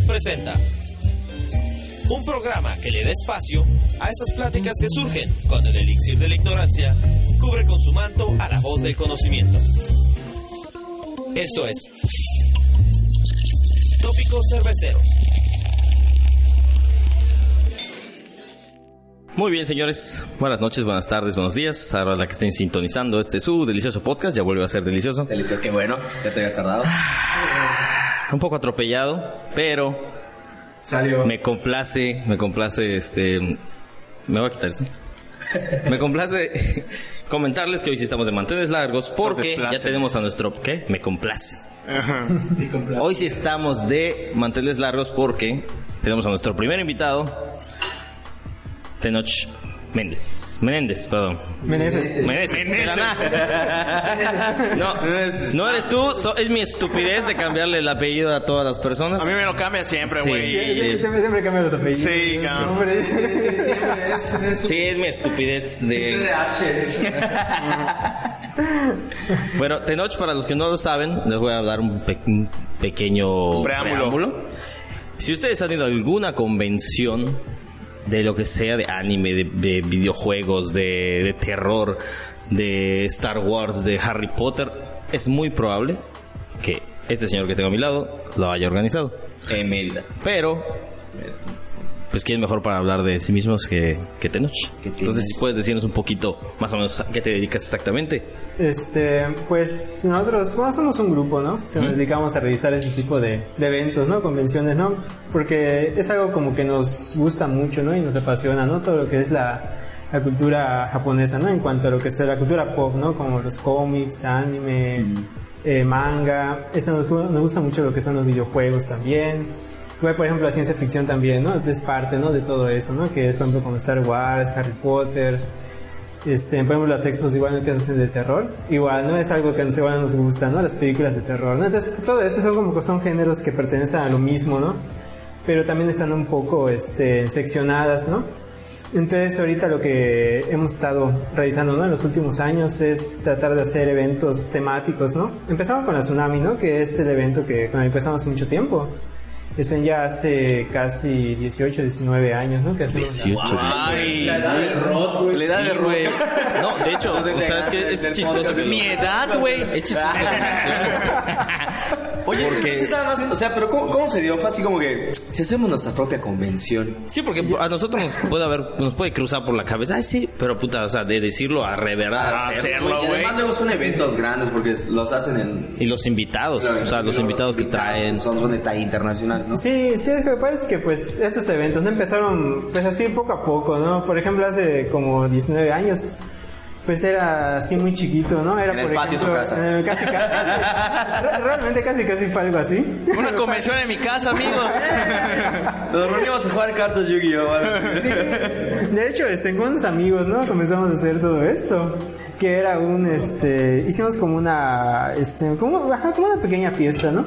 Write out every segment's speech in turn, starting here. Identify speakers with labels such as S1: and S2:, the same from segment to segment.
S1: Presenta un programa que le da espacio a esas pláticas que surgen cuando el elixir de la ignorancia cubre con su manto a la voz del conocimiento. Esto es Tópicos Cerveceros.
S2: Muy bien, señores. Buenas noches, buenas tardes, buenos días. Ahora la que estén sintonizando este su delicioso podcast, ya vuelve a ser delicioso.
S3: Delicioso, qué bueno. Ya te habías tardado.
S2: Un poco atropellado, pero
S3: Salió.
S2: me complace, me complace este me voy a quitar eso. Me complace comentarles que hoy sí estamos de manteles largos porque ya tenemos a nuestro ¿qué? Me complace. Hoy sí estamos de manteles largos porque tenemos a nuestro primer invitado Tenoch Méndez. Menéndez, perdón. De la nada. No, no eres tú, so- es mi estupidez de cambiarle el apellido a todas las personas.
S4: A mí me lo cambia siempre,
S2: Sí.
S4: güey.
S2: Sí.
S5: Siempre, siempre cambia los apellidos.
S4: Sí, cabrón.
S5: Hombre.
S2: Sí, es mi estupidez de... Bueno, Tenoch, para los que no lo saben, les voy a dar un, pe- un pequeño
S4: Preámbulo.
S2: Si ustedes han ido a alguna convención de lo que sea, de anime, de, de videojuegos, de, de terror, de Star Wars, de Harry Potter, es muy probable que este señor que tengo a mi lado lo haya organizado. Pero, pues, ¿quién mejor para hablar de sí mismos que, que Tenoch? Entonces, si puedes decirnos un poquito más o menos a qué te dedicas exactamente.
S5: Este, pues nosotros bueno, somos un grupo, ¿no? Que nos dedicamos a realizar ese tipo de, de eventos, ¿no? Convenciones, ¿no? Porque es algo como que nos gusta mucho, ¿no? Y nos apasiona, ¿no? Todo lo que es la, la cultura japonesa, ¿no? En cuanto a lo que es la cultura pop, ¿no? Como los cómics, anime, eh, manga. Esa nos, nos gusta mucho lo que son los videojuegos también. Igual, por ejemplo, la ciencia ficción también, ¿no? Es parte, ¿no? De todo eso, ¿no? Que es, por ejemplo, como Star Wars, Harry Potter, este, por ejemplo, las expos igual ¿no? que hacen de terror, igual no es algo que nos, igual nos gusta, ¿no? Las películas de terror, ¿no? Entonces, todo eso son como que son géneros que pertenecen a lo mismo, ¿no? Pero también están un poco, este, seccionadas, ¿no? Entonces, ahorita lo que hemos estado realizando, ¿no? En los últimos años es tratar de hacer eventos temáticos, ¿no? Empezamos con la Tsunami, ¿no? Que es el evento que que empezamos hace mucho tiempo. Están ya hace casi 18, 19 años, ¿no? Que hacemos la-
S2: 18,
S4: Ay,
S3: La edad de rock, güey.
S4: La edad de
S3: güey.
S2: No, de hecho, ¿sabes qué? Es chistoso que lo-
S4: Mi edad, güey.
S2: Es chistoso.
S3: Oye,
S2: Porque-
S3: nada más, o sea, pero ¿cómo, ¿cómo se dio? Fue así como que si hacemos nuestra propia convención.
S2: Sí, porque a nosotros nos puede haber, nos puede cruzar por la cabeza, ay sí, pero puta, o sea, de decirlo a reverar,
S4: A hacerlo, güey.
S3: además luego son eventos grandes porque los hacen en...
S2: Y los invitados, o sea, los invitados que traen.
S3: Son, son de talla internacional, ¿no?
S5: Sí, sí, lo que pasa es que pues estos eventos no empezaron pues así poco a poco, ¿no? Por ejemplo, hace como 19 años, pues era así muy chiquito, ¿no? Era
S3: En el
S5: por
S3: patio de tu
S5: ejemplo,
S3: casa.
S5: eh, casi, casi, re- realmente casi casi fue algo así.
S4: Una convención en mi casa, amigos.
S3: Nos reunimos a jugar cartas Yu-Gi-Oh!
S5: Sí. De hecho, este, con unos amigos, ¿no? Comenzamos a hacer todo esto. Que era un, este, hicimos como una, este, como, ajá, como una pequeña fiesta, ¿no?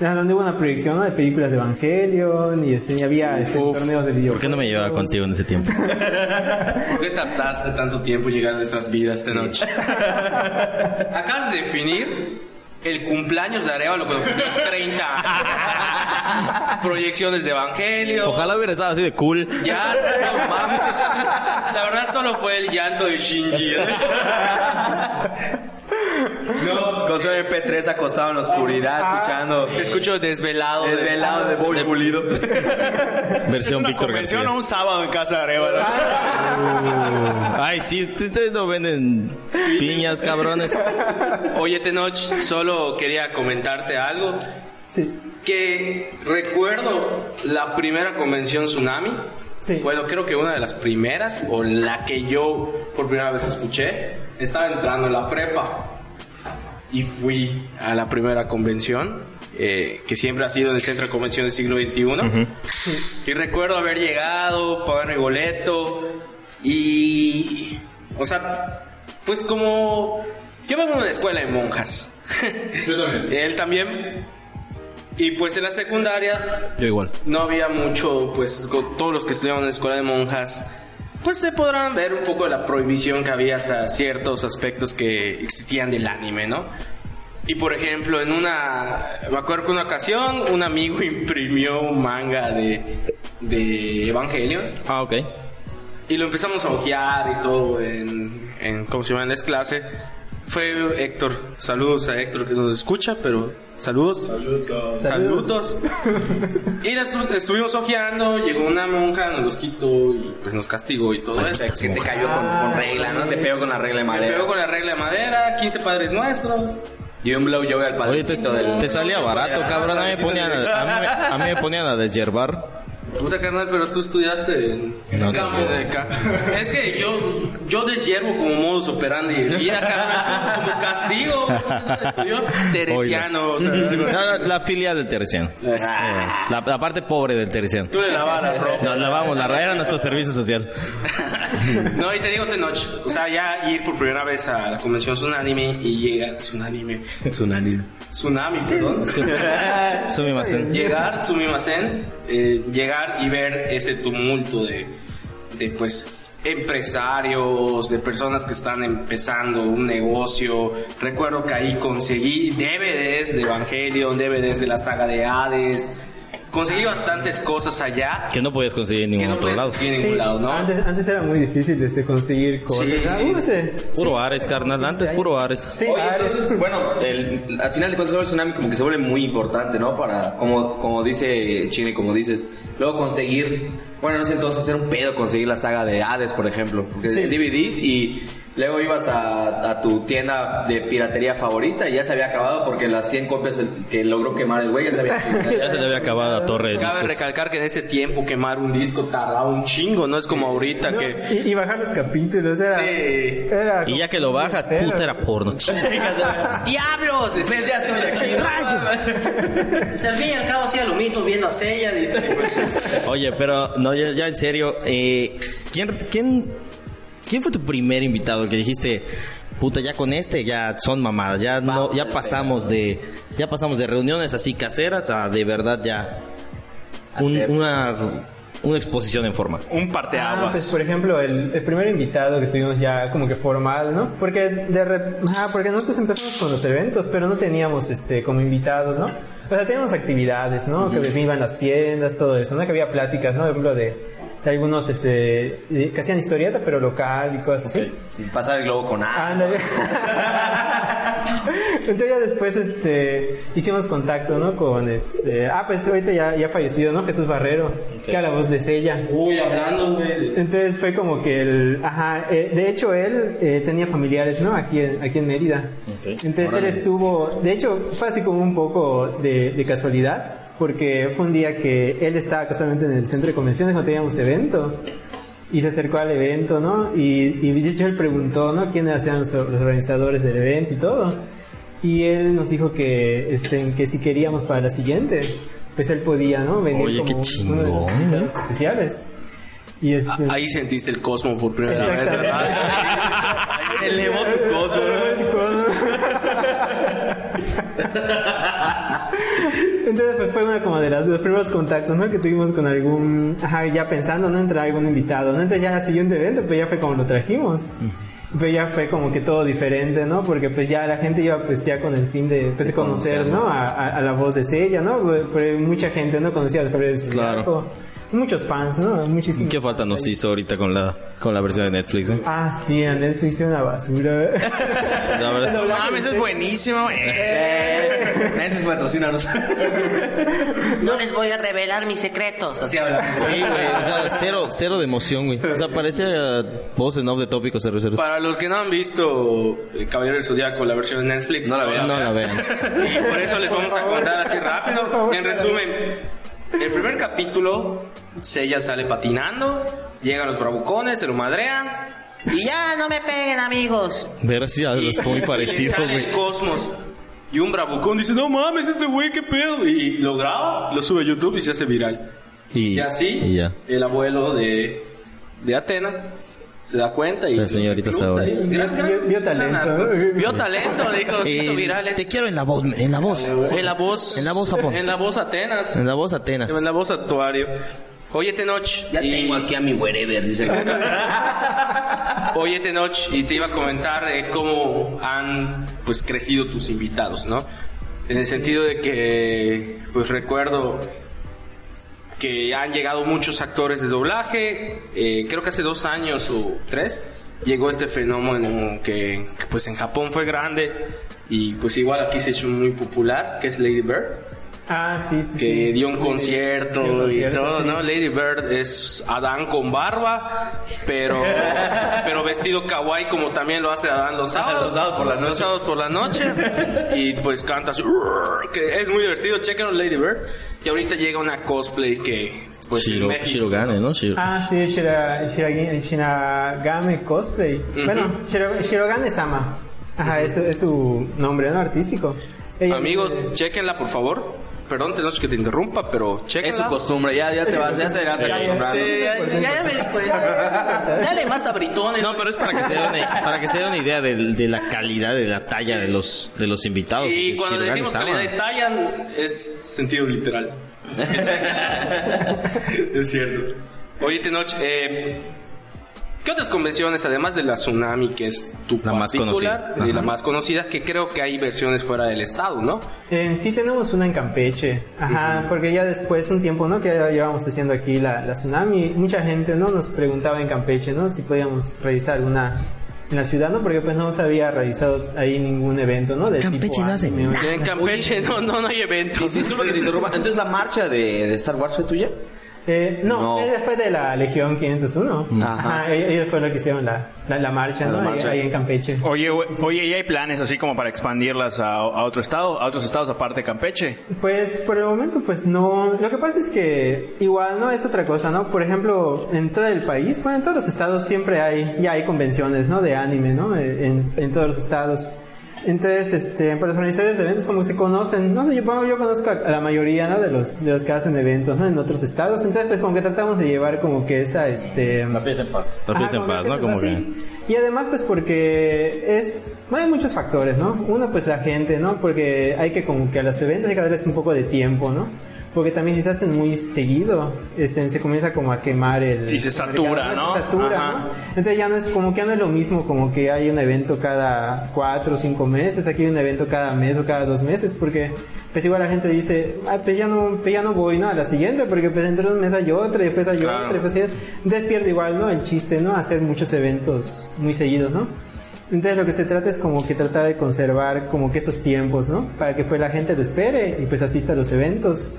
S5: Hubo una proyección ¿no? de películas de Evangelion y, este, había este, torneos de videojuegos.
S2: ¿Por qué no me llevaba contigo en ese tiempo?
S4: ¿Por qué tardaste tanto tiempo llegar a nuestras vidas esta noche? Acabas de definir el cumpleaños de Arevalo cuando cumplió 30 años. Proyecciones de Evangelio.
S2: Ojalá hubiera estado así de cool.
S4: Ya, no mames. La verdad solo fue el llanto de Shinji.
S3: No, con su MP3 acostado en la oscuridad, escuchando.
S4: Escucho desvelado. de-
S3: Desvelado de Boy Pulido.
S2: Versión Víctor
S4: convención
S2: García.
S4: o un sábado en casa de Arevalo.
S2: Ay, sí, ustedes no venden piñas, cabrones.
S4: Oye, Tenoch, solo quería comentarte algo.
S5: Sí,
S4: Que recuerdo la primera convención Tsunami.
S5: sí.
S4: Bueno, creo que una de las primeras, o la que yo por primera vez escuché, estaba entrando en la prepa. Y fui a la primera convención, eh, que siempre ha sido en el Centro de Convenciones del siglo XXI. Y recuerdo haber llegado, pagar mi boleto, y... O sea, pues como... Yo vengo de una escuela de monjas. Él también. Y pues en la secundaria
S2: Yo igual.
S4: no había mucho, pues todos los que estudiaban en la escuela de monjas, pues se podrán ver un poco de la prohibición que había hasta ciertos aspectos que existían del anime, ¿no? Y por ejemplo, en una, me acuerdo que una ocasión un amigo imprimió un manga de, de Evangelion
S2: Ah, ok.
S4: y lo empezamos a ojear y todo en, en ¿cómo se llama? En la clase. Fue Héctor. Saludos a Héctor que nos escucha, pero saludos. Saludos. Saludos. y estuvimos ojeando, llegó una monja, nos los quitó y pues nos castigó y todo eso.
S3: Que te cayó con, con regla, ¿no? Te pegó con la regla de madera.
S4: pegó con la regla de madera, 15 padres nuestros.
S3: Y un blowjob al
S2: Oye, te,
S3: padrecito del...
S2: te salía barato, cabrón. A mí me ponían a, a mí, me- a mí me ponían a deshiervar.
S4: Puta carnal, pero tú estudiaste en
S2: No,
S4: campo de acá. Es que yo, yo deshiervo como modus operandi de vida, carnal, como castigo. Yo teresiano, o sea.
S2: La, la filia del teresiano. Eh, La, la parte pobre del teresiano.
S4: Tú le lavas la ropa.
S2: Nos lavamos, la era nuestro servicio social.
S4: No, y te digo de noche. O sea, ya ir por primera vez a la convención Tsunanime y llegar. Tsunanime.
S3: Tsunami.
S4: Tsunami, perdón.
S2: Sumimasen.
S4: llegar, Sumimasen, eh, llegar y ver ese tumulto de, de pues empresarios, de personas que están empezando un negocio. Recuerdo que ahí conseguí DVDs de Evangelion, DVDs de la saga de Hades. Conseguí bastantes cosas allá
S2: Que no podías conseguir en ningún
S4: no
S2: otro lado.
S4: en
S5: Sí,
S4: ningún lado, ¿no?
S5: antes, antes era muy difícil este, conseguir cosas.
S4: Sí,
S5: Ah,
S4: sí.
S5: no sé.
S2: Puro Ares, carnal. Antes puro Ares.
S5: Sí,
S3: Oye,
S5: Ares.
S3: entonces, bueno, el- al final de cuentas el tsunami como que se vuelve muy importante, ¿no? Para, como, como dice Chile, como dices, luego conseguir, bueno, no sé entonces era un pedo conseguir la saga de Hades, por ejemplo, porque
S5: Sí.
S3: DVDs y luego ibas a, a tu tienda de piratería favorita y ya se había acabado porque las 100 copias que logró quemar el güey ya se había
S2: Ya se le había acabado la torre de
S4: Cabe
S2: discos.
S4: recalcar que en ese tiempo quemar un disco tardaba un chingo, no es como ahorita
S5: No,
S4: que...
S5: y, y bajar los capítulos era.
S4: Sí.
S5: era
S2: Y ya que lo bajas, puta, era porno.
S4: ¡Diablos!
S3: Pues ya estoy aquí.
S6: O sea, al fin y al cabo hacía lo mismo viendo a Sella, dice.
S2: Oye, pero no, ya, ya en serio, eh, ¿quién, quién, ¿quién fue tu primer invitado que dijiste, puta, ya con este ya son mamadas, ya no, ya pasamos de, ya pasamos de reuniones así caseras a de verdad ya un- una, una exposición en forma?
S4: Un
S5: Ah,
S4: parteaguas.
S5: pues por ejemplo, el, el primer invitado que tuvimos ya como que formal, ¿no? Porque de re- ah, porque nosotros empezamos con los eventos, pero no teníamos este como invitados, ¿no? O sea, teníamos actividades, ¿no? Que iban las tiendas, todo eso, ¿no? Que había pláticas, ¿no? Por ejemplo, de, de algunos este de- que hacían historieta, pero local y cosas así.
S3: Sin pasar el globo con agua.
S5: Ándale. Entonces ya después este hicimos contacto, ¿no? Con este ah pues ahorita ya ya fallecido, ¿no? Jesús Barrero, que era la voz de Sella.
S4: Uy, hablando, güey.
S5: Entonces fue como que el, ajá, eh, de hecho él eh, tenía familiares, ¿no? Aquí en, aquí en Mérida. Entonces él estuvo, de hecho fue así como un poco de, de casualidad, porque fue un día que él estaba casualmente en el centro de convenciones cuando teníamos evento. Y se acercó al evento, ¿no? Y, y de hecho él preguntó, ¿no? ¿Quiénes eran los, organizadores del evento y todo? Y él nos dijo que, este, que si queríamos para la siguiente, pues él podía, ¿no? Venir
S2: Oye, qué
S5: como
S2: chingón,
S5: uno de los
S2: ¿no?
S5: invitados especiales. Y este,
S4: Ahí sentiste el cosmo por primera vez. ¿verdad? Ahí se elevó tu cosmo.
S5: Entonces pues, fue una como de las, los primeros contactos, ¿no? Que tuvimos con algún, ajá, ya pensando, ¿no? Entrar algún invitado, ¿no? Entonces ya el siguiente evento, pues ya fue como lo trajimos. Pero ya fue como que todo diferente, ¿no? Porque pues ya la gente iba pues ya con el fin de, pues, de conocer, ¿no? A, a- a la voz de Sella, ¿no? Pues, pues, mucha gente no conocía al Gabriel
S2: Claro.
S5: Muchos fans, ¿no? Muchísimos.
S2: ¿Qué falta nos hizo ahorita con la, con la versión de Netflix? eh?
S5: Ah, sí, a Netflix es una basura.
S2: La verdad es-
S4: No mames, eso es buenísimo, güey.
S3: Netflix patrocínanos.
S6: No les voy a revelar mis secretos. Así habla.
S2: Sí, güey, o sea, cero, cero de emoción, güey. O sea, parece uh, voz en off de tópico 00.
S4: Para los que no han visto eh, Caballero del Zodíaco, la versión de Netflix,
S3: No la vean.
S2: No la vean.
S4: Y por eso les vamos a contar así rápido. En resumen, el primer capítulo, Sella sale patinando, llegan los bravucones, se lo madrean.
S6: Y ya no me peguen, amigos.
S2: Gracias, es muy parecido, güey.
S4: el cosmos. Y un bravucón dice, no mames, este güey, qué pedo. Y lo graba, lo sube a YouTube y se hace viral.
S2: Y,
S4: Y así,
S2: y ya.
S4: el abuelo de, de Atena se da cuenta y...
S2: La señorita Saori.
S4: y-
S5: Vio- talento, ¿no?
S4: Vio talento, dijo, se hizo
S2: Eh,
S4: viral.
S2: te quiero en la voz, en la voz.
S4: En la voz...
S2: En la voz Japón.
S4: En la voz Atenas.
S2: En la voz Atenas.
S4: En la voz actuario. Oye, Tenoch.
S3: Ya
S4: y-
S3: tengo aquí a mi wherever, dice.
S4: Oye, Tenoch, y te iba a comentar eh, cómo han pues crecido tus invitados, ¿no? En el sentido de que, pues recuerdo que han llegado muchos actores de doblaje. eh, creo que hace dos años o tres llegó este fenómeno que, que, pues en Japón fue grande y pues igual aquí se hizo muy popular, que es Lady Bird
S5: Ah, sí, sí.
S4: que
S5: sí.
S4: dio un concierto,
S5: dio concierto,
S4: y todo,
S5: sí.
S4: ¿no? Lady Bird es Adán con barba, pero pero vestido kawaii como también lo hace Adán los sábados,
S3: Los sábados por la noche.
S4: Los sábados por la noche y pues canta así, que es muy divertido, chequen Lady Bird y ahorita llega una cosplay que pues
S2: Shiro,
S4: México-
S2: Shirogane, ¿no? Shiro-
S5: Ah, sí, Shira, Shiragame Cosplay. Bueno, Shiro- Shirogane Sama. Ajá, es, es su nombre, ¿no? Artístico. Ella-
S4: Amigos, chequenla por favor. Perdón, tenemos que te interrumpa, pero
S3: Es su costumbre, ya, ya te vas, ya te vas acostumbrando.
S4: Sí, ya-
S6: Ya, ya me pues, Dale más a britones.
S2: No, pero es para que se dé una, para que se dé una idea del- de, la calidad, de la talla de los, de los invitados.
S4: Y cuando decimos calidad y talla, es sentido literal. es cierto. Oye, Tenoch, eh, ¿qué otras convenciones, además de la Tsunami, que es tu
S2: La más conocida.
S4: y la más conocida, que creo que hay versiones fuera del estado, ¿no?
S5: En sí tenemos una en Campeche, ajá, porque ya después un tiempo, ¿no? Que ya llevamos haciendo aquí la, la tsunami, mucha gente, ¿no? Nos preguntaba en Campeche, ¿no? Si podíamos realizar una en la ciudad, ¿no? Porque pues no se había realizado ahí ningún evento, ¿no? De
S2: Campeche
S5: tipo
S2: no hace nada.
S4: En Campeche no, no, no hay eventos.
S3: Entonces, ¿la marcha de, de Star Wars fue tuya?
S5: Eh, no,
S3: No.
S5: ella fue de la Legión 501.
S3: Ajá.
S5: Ajá, ellos fue lo que hicieron la, la, la marcha,
S3: La
S5: ¿no? Ahí-
S3: marcha.
S5: Ahí, en Campeche.
S7: Oye, oye, ¿y hay planes así como para expandirlas a, a otro estado, a otros estados aparte de Campeche?
S5: Pues por el momento pues no, lo que pasa es que igual no es otra cosa, ¿no? Por ejemplo, en todo el país, bueno, en todos los estados siempre hay, ya hay convenciones, ¿no? De anime, ¿no? Eh, En, en todos los estados. Entonces, este, para los organizadores de eventos como se conocen, no sé, yo, bueno, yo conozco a, a la mayoría, ¿no? De los, de los que hacen eventos, ¿no? En otros estados. Entonces, pues como que tratamos de llevar como que esa, este...
S2: La fiesta en paz. La fiesta en paz,
S5: que
S2: ¿no? Como que...
S5: Y además, pues porque es. Bueno, hay muchos factores, ¿no? Uno, pues la gente, ¿no? Porque hay que, como que a los eventos hay que darles un poco de tiempo, ¿no? Porque también si se hacen muy seguido, este, se comienza como a quemar el.
S7: Y se satura, ¿no?
S5: Se satura. ¿no? Entonces ya no es como que ya no es lo mismo, como que hay un evento cada cuatro o cinco meses, aquí hay un evento cada mes o cada dos meses, porque pues igual la gente dice, ah, pues ya no, pues ya no voy, ¿no? A la siguiente, porque pues dentro de un mes hay otra, y después hay
S7: Claro.
S5: otra, y después hay- entonces pierde igual, ¿no? El chiste, ¿no? Hacer muchos eventos muy seguidos, ¿no? Entonces lo que se trata es como que tratar de conservar como que esos tiempos, ¿no? Para que pues la gente lo espere y pues asista a los eventos.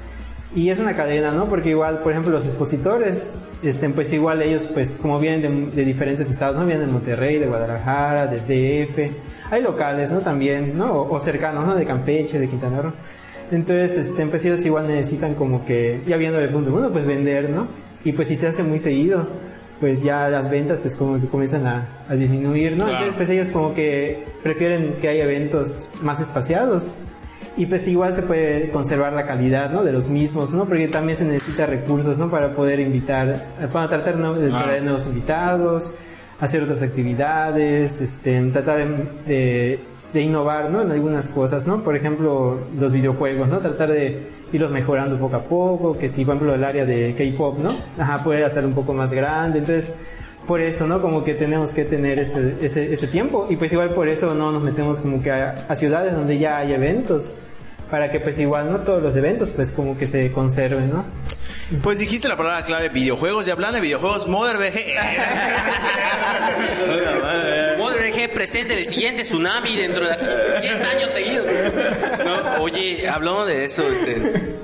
S5: Y es una cadena, ¿no? Porque igual, por ejemplo, los expositores, este, pues igual ellos, pues como vienen de, de diferentes estados, ¿no? Vienen de Monterrey, de Guadalajara, de DF. Hay locales, ¿no? También, ¿no? O, o cercanos, ¿no? De Campeche, de Quintana Roo. Entonces, este, pues ellos igual necesitan como que, ya viendo el punto uno, pues vender, ¿no? Y pues si se hace muy seguido, pues ya las ventas pues como que comienzan a, a disminuir, ¿no?
S7: Claro.
S5: Entonces pues ellos como que prefieren que haya eventos más espaciados y pues igual se puede conservar la calidad, ¿no? De los mismos, ¿no? Porque también se necesita recursos, ¿no? Para poder invitar, para tratar de traer nuevos invitados, hacer otras actividades, este, tratar de, de- de innovar, ¿no? En algunas cosas, ¿no? Por ejemplo, los videojuegos, ¿no? Tratar de irlos mejorando poco a poco, que si, por ejemplo, el área de K-pop, ¿no? Ajá, poder hacer un poco más grande, entonces, por eso, ¿no? Como que tenemos que tener ese, ese, ese tiempo, y pues igual por eso no nos metemos como que a, a ciudades donde ya hay eventos, para que pues igual, ¿no? Todos los eventos, pues como que se conserven, ¿no?
S7: Pues dijiste la palabra clave videojuegos y hablando de videojuegos, Mother BG.
S3: Modern EG presente en el siguiente tsunami dentro de aquí 10 años seguidos.
S4: No, oye, hablando de eso, este,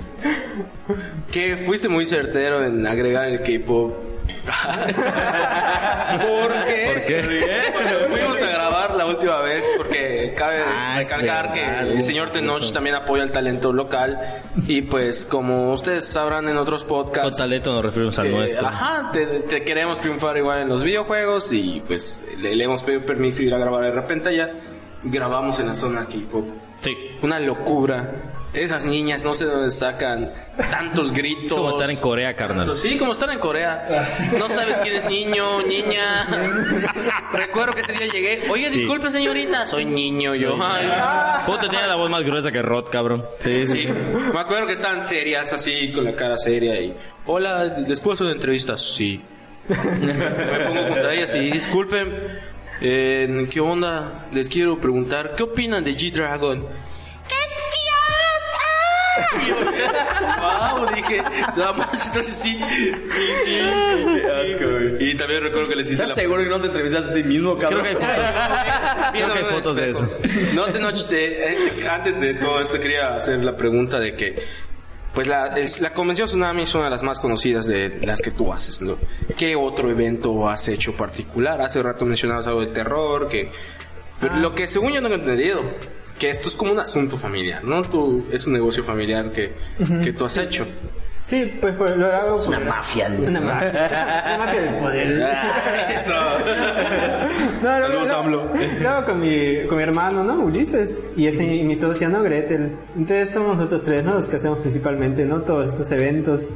S4: que fuiste muy certero en agregar el K-pop. Porque
S2: ¿Por qué?
S4: cuando fuimos a grabar la última vez, porque cabe
S2: Ah,
S4: recalcar que el señor Tenoch también apoya el talento local y pues como ustedes sabrán en otros
S2: Con
S4: podcasts
S2: talento nos referimos al
S4: que,
S2: nuestro.
S4: Ajá, te, te queremos triunfar igual en los videojuegos y pues le, le hemos pedido permiso de ir a grabar de repente allá. Grabamos en la zona K-pop.
S2: Sí.
S4: Una locura. Esas niñas no sé de dónde sacan tantos gritos.
S2: Como estar en Corea, carnal.
S4: Sí, como estar en Corea. No sabes quién es niño, niña. Recuerdo que ese día llegué. Oye,
S2: Sí.
S4: disculpe, señorita. Soy niño yo. Ay.
S2: Puta, tiene la voz más gruesa que Rod, cabrón. Sí, sí.
S4: Sí, me acuerdo que estaban serias así, con la cara seria y... Hola, ¿les puedo hacer una entrevista? Sí. me pongo junto a ellas y disculpen, eh, ¿qué onda? Les quiero preguntar, ¿qué opinan de G-Dragon? Wow, dije, nada más, entonces sí, sí, sí. Y también recuerdo que les hice
S3: ¿Estás
S4: la
S3: seguro que no te entrevistaste a ti mismo, cabrón?
S2: Creo que hay fotos. Creo que hay fotos de eso.
S4: No te eh, antes de todo esto quería hacer la pregunta de que pues la, es- la convención Tsunami es una de las más conocidas de las que tú haces, ¿no? ¿Qué otro evento has hecho particular? Hace rato mencionabas algo de terror, que pero lo que según yo no he entendido, que esto es como un asunto familiar, ¿no? Tú, es un negocio familiar que, que tú has hecho.
S5: Sí, pues, pues lo hago por...
S3: Una mafia.
S5: Una mafia. Una mafia del poder.
S4: Eso.
S5: No, no,
S4: Saludos,
S5: no. Lo hago con mi, con mi hermano, ¿no? Ulises. Y, ese, y mi socia, ¿no? Gretel. Entonces somos nosotros tres, ¿no? Los que hacemos principalmente, ¿no? Todos estos eventos.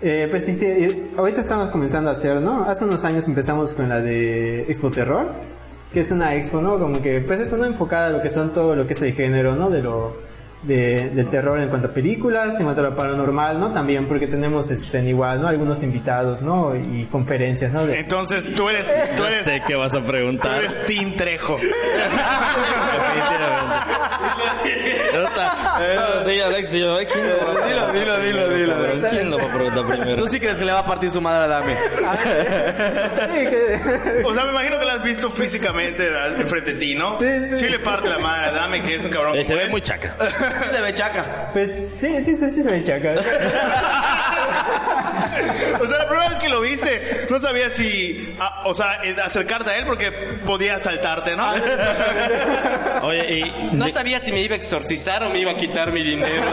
S5: Eh, pues sí, sí, eh, ahorita estamos comenzando a hacer, ¿no? Hace unos años empezamos con la de Expo Terror, que es una expo, ¿no? Como que, pues es una enfocada a lo que son todo lo que es el género, ¿no? De lo, de, del terror en cuanto a películas, en cuanto a lo paranormal, ¿no? También porque tenemos, este, igual, ¿no? Algunos invitados, ¿no? Y conferencias, ¿no? De,
S7: Entonces tú eres, tú
S2: No
S7: eres,
S2: sé qué vas a
S7: tú
S2: preguntar.
S7: eres Team Trejo.
S2: No, sí, Alexis, yo, ay, ¿quién lo va a
S3: Dilo, dilo, dilo?
S2: ¿Quién lo va a preguntar primero?
S3: ¿Tú sí crees que le va a partir su madre a Dame?
S5: Sí, que-
S7: O sea, me imagino que lo has visto físicamente enfrente de ti, ¿no?
S5: Sí, sí.
S7: le parte la madre a Dame, que es un cabrón.
S2: Eh, se ve muy chaca.
S3: Se ve chaca.
S5: Pues sí, sí, sí, sí se me chaca.
S7: O sea, la primera vez que lo viste, no sabías si, ah, o sea, eh, acercarte a él porque podía saltarte, ¿no?
S2: Oye, y,
S4: No
S2: de-
S4: sabía si me iba a exorcizar o me iba a quitar mi dinero.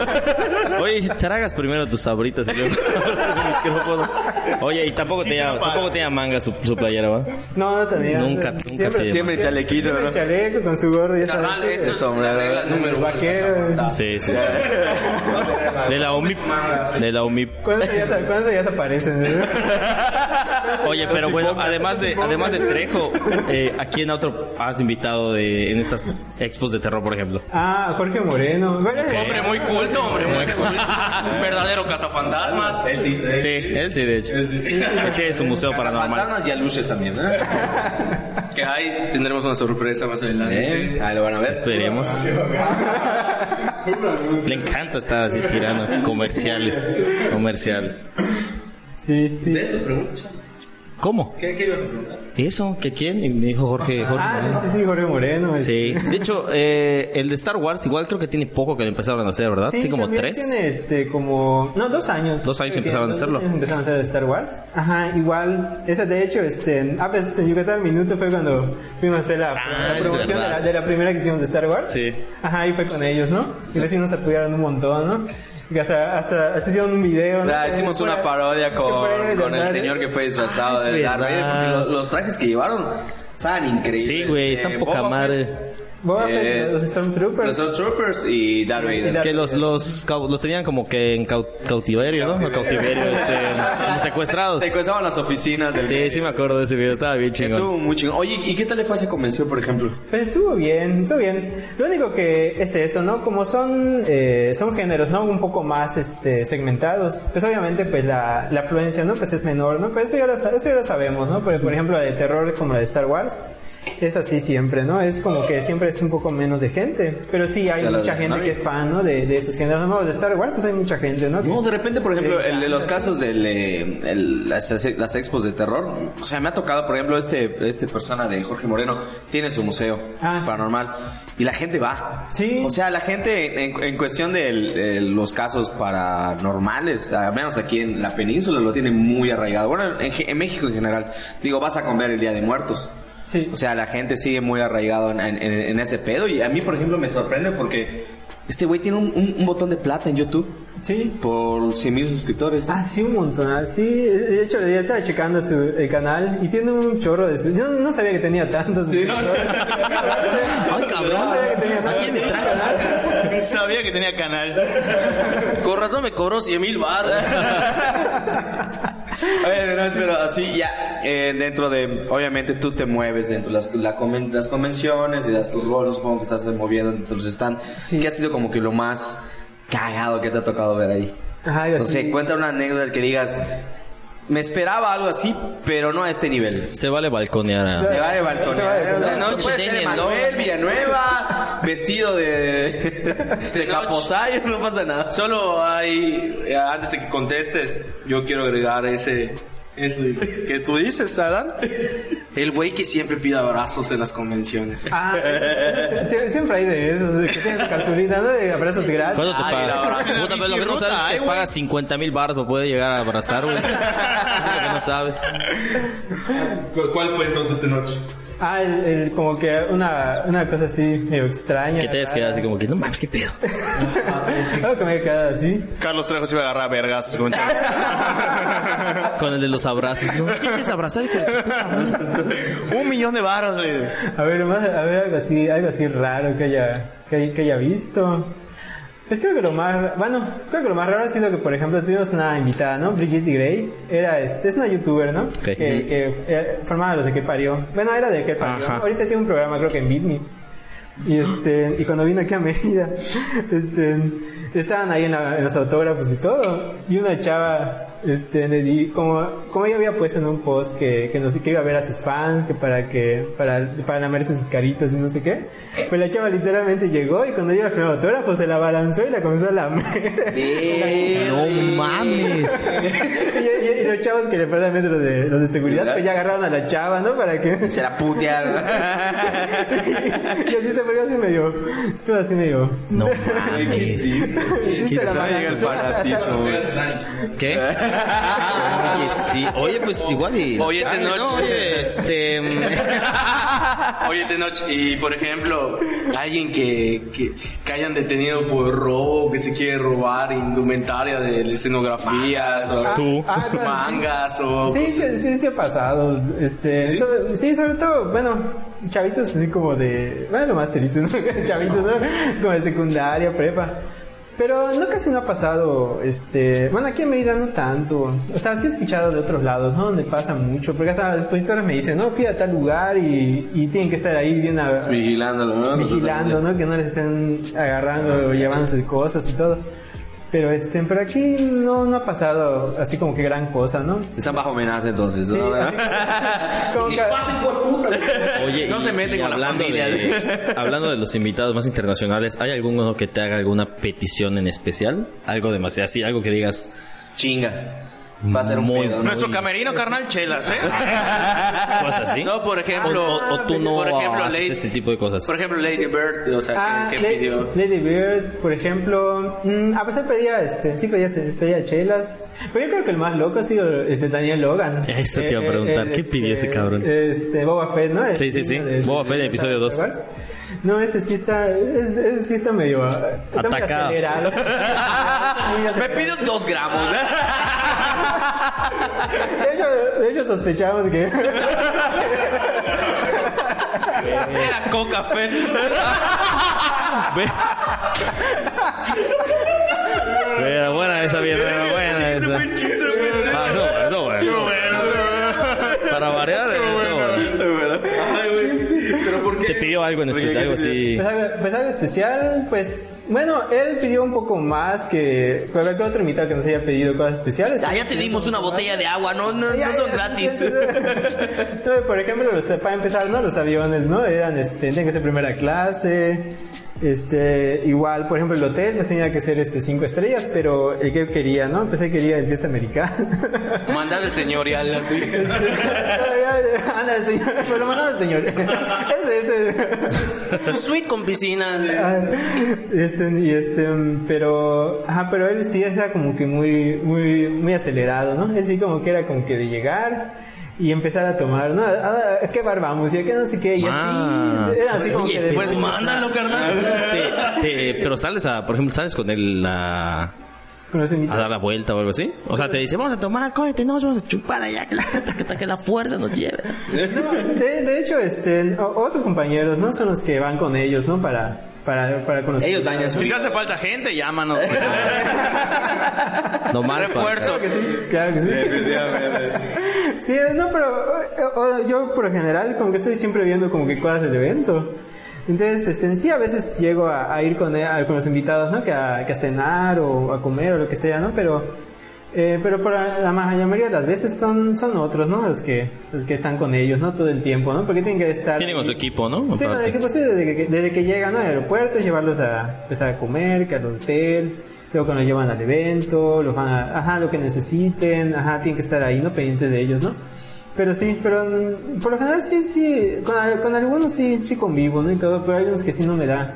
S2: oye, y si tragas primero tus sabritas y luego el micrófono. Oye, y tampoco tenía, tampoco tenía manga su, su playera, ¿va?
S5: No, no tenía.
S2: Nunca, nunca
S5: Siempre,
S2: tiene.
S3: Siempre chalequito,
S5: siempre
S3: ¿no?
S5: chaleco con su gorro y esa
S4: Carnal, esto es
S3: hombre,
S4: regla número uno.
S5: vaquero.
S2: Sí, sí. De la UMIP. De la UMIP.
S5: ¿Cuándo ya, se- cuándo ya se aparecen?
S2: Oye, pero bueno, además de, además de Trejo, eh, ¿a quién otro has invitado de, en estas expos de terror, por ejemplo?
S5: Ah, Jorge Moreno. Bueno,
S4: Hombre muy culto, hombre muy culto. Un verdadero cazafantasmas.
S3: Él sí.
S2: Sí, él sí, de hecho. Que es un museo paranormal.
S3: Fantasmas y a luces también, ¿eh?
S4: Que ahí tendremos una sorpresa más adelante.
S3: ¿Eh? Ahí lo van a ver.
S2: Esperemos. Le encanta estar así tirando comerciales. Comerciales.
S5: Sí, sí.
S2: ¿Cómo?
S4: ¿Qué, qué ibas a preguntar?
S2: ¿Eso? ¿Que quién? Y me dijo Jorge. Jorge
S5: Ah,
S2: Moreno.
S5: sí, sí, Jorge Moreno.
S2: Sí. De hecho, eh, el de Star Wars igual creo que tiene poco que lo empezaron a hacer, ¿verdad?
S5: Sí,
S2: tiene como
S5: también
S2: tres.
S5: Tiene este, como. No, dos años.
S2: Dos años empezaron a
S5: dos
S2: hacerlo.
S5: años Empezaron a hacer de Star Wars. Ajá, igual. Esa de hecho, este. Ah, pues en Yucatán Minuto fue cuando fuimos a hacer la,
S2: Ah,
S5: la promoción de la, de la primera que hicimos de Star Wars.
S2: Sí.
S5: Ajá, y fue con ellos, ¿no? Y sí nos apoyaron un montón, ¿no? Hasta, hasta, hasta hicieron un video, ¿no? Que
S3: hicimos una parodia con, con el señor que fue disfrazado
S2: Ah,
S3: de Darth Vader, porque lo- los trajes que llevaron estaban increíbles.
S2: Sí, güey, están
S3: Eh,
S2: poca
S3: Boba
S2: madre.
S3: Fett, Eh,
S5: los Stormtroopers.
S3: Los Troopers y Darth Vader.
S5: Darth
S2: Que los, los, los tenían como que en cau- cautiverio, ¿no? Cautiverio, este, como secuestrados.
S3: Secuestraban las oficinas del...
S2: Sí, sí me acuerdo de ese video, estaba bien
S3: Estuvo
S2: chingón.
S3: muy chingón. Oye, ¿y qué tal le fue a esa convención, por ejemplo?
S5: Pues estuvo bien, estuvo bien. Lo único que es eso, ¿no? Como son eh, son géneros, ¿no? Un poco más este segmentados. Pues obviamente pues la, la afluencia, ¿no? Pues es menor, ¿no? Pero eso ya lo, eso ya lo sabemos, ¿no? Pero, por ejemplo, la de terror como la de Star Wars. Es así siempre, ¿no? Es como que siempre es un poco menos de gente. Pero sí hay mucha gente que es fan, ¿no? De, de esos géneros. No, de Star Wars, pues hay mucha gente, ¿no?
S3: No, de repente, por ejemplo, el de los casos de las, las expos de terror, o sea, me ha tocado, por ejemplo, este, este persona de Jorge Moreno, tiene su museo
S5: Ah,
S3: paranormal y la gente va.
S5: Sí.
S3: O sea, la gente en, en cuestión de el- de los casos paranormales, al menos aquí en la península, lo tiene muy arraigado. Bueno, en, en México en general. Digo, vas a comer el Día de Muertos.
S5: Sí.
S3: O sea, la gente sigue muy arraigado en, en- en- ese pedo. Y a mí, por ejemplo, me sorprende porque este güey tiene un, un- un botón de plata en YouTube
S5: Sí.
S3: por 100 mil suscriptores.
S5: Ah, sí, un montón. ah, Sí, de hecho, ya estaba checando su, el canal y tiene un chorro de... Yo no, no sabía que tenía tantos.
S3: Sí, no,
S5: suscriptores.
S2: Ay, cabrón.
S5: No sabía que tenía
S2: ¿A quién me trajo?
S7: Sabía que tenía canal.
S3: Con razón me cobró 100 mil baros. Oye, no, pero así ya, eh, dentro de, obviamente tú te mueves dentro de las, la conven- las convenciones y das tus roles, supongo que estás moviendo dentro de los stand. ¿Qué ha sido como que lo más cagado que te ha tocado ver ahí?
S5: Ajá,
S3: No sé, cuenta una anécdota que digas, me esperaba algo así, pero no a este nivel.
S2: Se vale balconear. a-
S3: Se
S5: vale balconear.
S3: De noche puede ser Emanuel Villanueva, vestido de, de caposayo, no pasa nada.
S4: Solo hay, eh, antes de que contestes, yo quiero agregar ese, ese que tú dices, Adán. El güey que siempre pide abrazos en las convenciones.
S5: Ah, sie- sie- siempre hay de esos, de que tienes tu cartulina, ¿no? De abrazos gratis.
S2: ¿Cuánto te
S4: Ay, el
S2: paga?
S4: abrazo.
S2: Puta, pero lo que no sabes es que pagas 50 mil baros para poder llegar a abrazar, güey. Eso es lo que no sabes.
S4: ¿Cu- ¿Cuál fue entonces esta noche?
S5: Ah, el, el- como que una, una cosa así medio extraña.
S2: Que te hayas quedado así como que, no mames, qué pedo.
S5: Algo que me haya quedado así.
S7: Carlos Trejo se iba a agarrar a vergas. con-
S2: Con el de los abrazos. ¿no? ¿Quieres abrazar?
S7: Un millón de varos.
S5: A ver, más, a ver algo así, algo así raro que haya, que, haya- que haya visto. Pues creo que lo más, bueno, creo que lo más raro ha sido que, por ejemplo, tuvimos una invitada, ¿no? Brigitte Gray. Era, este, es una youtuber, ¿no?
S2: Ok.
S5: Que, que eh, formaba los de que parió. Bueno, era de que parió.
S2: Ajá.
S5: Ahorita tiene un programa, creo que en Bitme. Y este, y cuando vino aquí a Mérida, este, estaban ahí en, la- en los autógrafos y todo. Y una chava, este, le di, como, como ella había puesto en un post que, que no sé, que iba a ver a sus fans, que para que, para, para lamerse sus caritas y no sé qué. Pues la chava literalmente llegó y cuando iba a primer autógrafo se la balanzó y la comenzó a lamer.
S2: No mames.
S5: y, y- y los chavos que le pertenecen los de, los de seguridad, pues ya agarraron a la chava, ¿no? Para que,
S3: Se la putearon.
S5: y así se fue así medio, estuvo así medio,
S2: No mames.
S3: El
S5: balanzó.
S3: fanatismo, güey.
S2: ¿Qué? Oye, sí. Oye, pues igual y...
S4: Oye,
S2: Ay,
S4: Tenoch.
S2: no, oye, este...
S4: Oye, Tenoch, y por ejemplo, alguien que, que, que hayan detenido por robo, que se quiere robar indumentaria de escenografías o
S2: Tú.
S5: Ah, claro,
S4: mangas o...
S5: Sí, sí, sí, sí ha pasado. Este, sobre- ¿Sí? sobre todo, bueno, chavitos así como de, bueno, lo más triste, ¿no? chavitos, ¿no? Como de secundaria, prepa. Pero no casi no ha pasado, este, bueno, aquí en Mérida no tanto. O sea, sí he escuchado de otros lados, ¿no? Donde pasa mucho, porque hasta las expositoras me dicen, no, fui a tal lugar y, y tienen que estar ahí bien a-
S3: Vigilándolo, ¿no?
S5: vigilando, ¿no? Que no les estén agarrando o llevándose cosas y todo. Pero este, pero aquí no, no ha pasado así como que gran cosa, ¿no?
S3: Están bajo amenaza entonces,
S5: Sí,
S3: ¿no?
S5: como que-
S2: Oye,
S3: No
S2: y-
S3: se meten con la
S2: hablando
S3: familia.
S2: De, hablando de los invitados más internacionales, ¿hay alguno que te haga alguna petición en especial? Algo demasiado así, algo que digas...
S3: Chinga. Va a ser un
S2: Muy-.
S7: Nuestro camerino, carnal, chelas, ¿eh?
S2: Cosas así.
S4: No, por ejemplo,
S2: o, o- o tú no
S4: por ejemplo,
S2: haces
S4: Lady-
S2: ese tipo de cosas.
S4: Por ejemplo, Lady Bird, o sea,
S5: Ah, Lady,
S4: pidió...
S5: Lady Bird, por ejemplo, mm, a pesar pedía, este, sí pedía, pedía chelas, pero yo creo que el más loco ha sido este Daniel Logan. Eh,
S2: Eso te iba a preguntar, ¿qué pidió ese cabrón?
S5: Este, Boba Fett, ¿no?
S2: Sí, sí, sí,
S5: De-
S2: Boba Fett, episodio
S5: ¿te
S2: dos.
S5: acuerdas? No, ese sí está, ese, ese sí está medio, muy
S2: Atacado.
S3: Me pido dos gramos, ¿eh?
S5: De hecho, de hecho sospechamos que
S3: Era coca fe.
S2: Era buena esa, bien, era buena esa. Pidió algo en especial, algo así.
S5: Pues algo, pues algo especial, pues bueno, él pidió un poco más que cualquier otro invitado que nos haya pedido cosas especiales.
S3: Ah, ya te dimos una botella de agua, no, no, no son gratis.
S5: No, por ejemplo, los, para empezar, ¿no? Los aviones, ¿no? Eran, este, tenían que ser primera clase. Este, igual, por ejemplo, el hotel pues tenía que ser este cinco estrellas, pero el que quería, ¿no? Empecé quería el fiesta americana.
S4: Mandar el señorial así.
S5: Anda, señor, el señor. Ese, ese.
S4: Su suite con piscina.
S5: Ah, este, y este, pero, ajá, pero él sí era como que muy, muy, muy acelerado, ¿no? Él sí como que era como que de llegar y empezar a tomar, ¿no? ¿A, a qué bar vamos? Y a qué no sé qué, y
S2: Ah.
S5: así, era así como que de-
S2: pues
S4: Mándalo, carnal.
S2: Te- te- pero sales a, por ejemplo, sales con él a,
S5: con los
S2: a dar la vuelta o algo así. O sea, te dice, vamos a tomar alcohol y te nos vamos a chupar allá, que la, que, que la fuerza nos lleve.
S5: No, de, de hecho, este, otros compañeros, ¿no? Son los que van con ellos, ¿no? Para, para, para conocer.
S3: Ellos dañan
S7: Si te hace falta gente, llámanos.
S2: No mal.
S7: Refuerzos.
S5: Claro que sí, claro que sí. Sí, no, pero o- yo por lo general como que estoy siempre viendo como que cosas del evento. Entonces, este, en sí a veces llego a, a ir con, eh, a- con los invitados, ¿no? Que a, que a cenar o a comer o lo que sea, ¿no? Pero, eh, pero por la, mayoría de las veces son, son otros, ¿no? Los que, los que están con ellos, ¿no? Todo el tiempo, ¿no? Porque tienen que estar...
S2: Tienen con su equipo, ¿no?
S5: Sí, desde que, pues, desde que, desde que llegan al aeropuerto, llevarlos a, pues, a comer, que al hotel, luego que los llevan al evento, los van a, ajá, lo que necesiten, ajá, tienen que estar ahí, ¿no? Pendientes de ellos, ¿no? Pero sí, pero mm, por lo general sí, sí, con, con algunos sí, sí convivo, ¿no? Y todo, pero hay unos que sí no me da,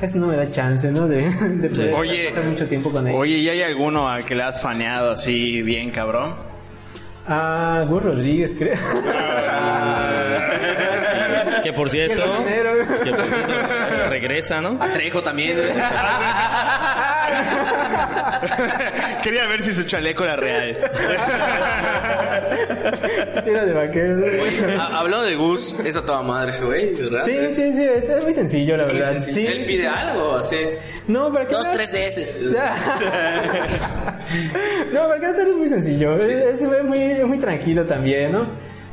S5: casi no me da chance, ¿no? De, de poder
S7: Oye,
S5: pasar mucho tiempo con ellos.
S7: oye, ¿y hay alguno al que le has faneado así bien cabrón?
S5: Ah, Gus Rodríguez, creo.
S2: Que por cierto,
S5: que
S2: por cierto, regresa, ¿no?
S3: A Trejo también.
S7: Quería ver si su chaleco era real.
S5: Sí, era de vaquero.
S4: Ha- Hablando de Gus, es a toda madre ese güey, ¿verdad?
S5: Sí, sí, sí, es, es muy sencillo, la verdad.
S4: Sí,
S5: Sí,
S4: Él
S5: sí,
S4: pide
S5: sí.
S4: algo, así.
S5: No, para que
S6: Dos, tres de esos.
S5: no, para que hacer es muy sencillo. Es, es muy, es muy tranquilo también, ¿no?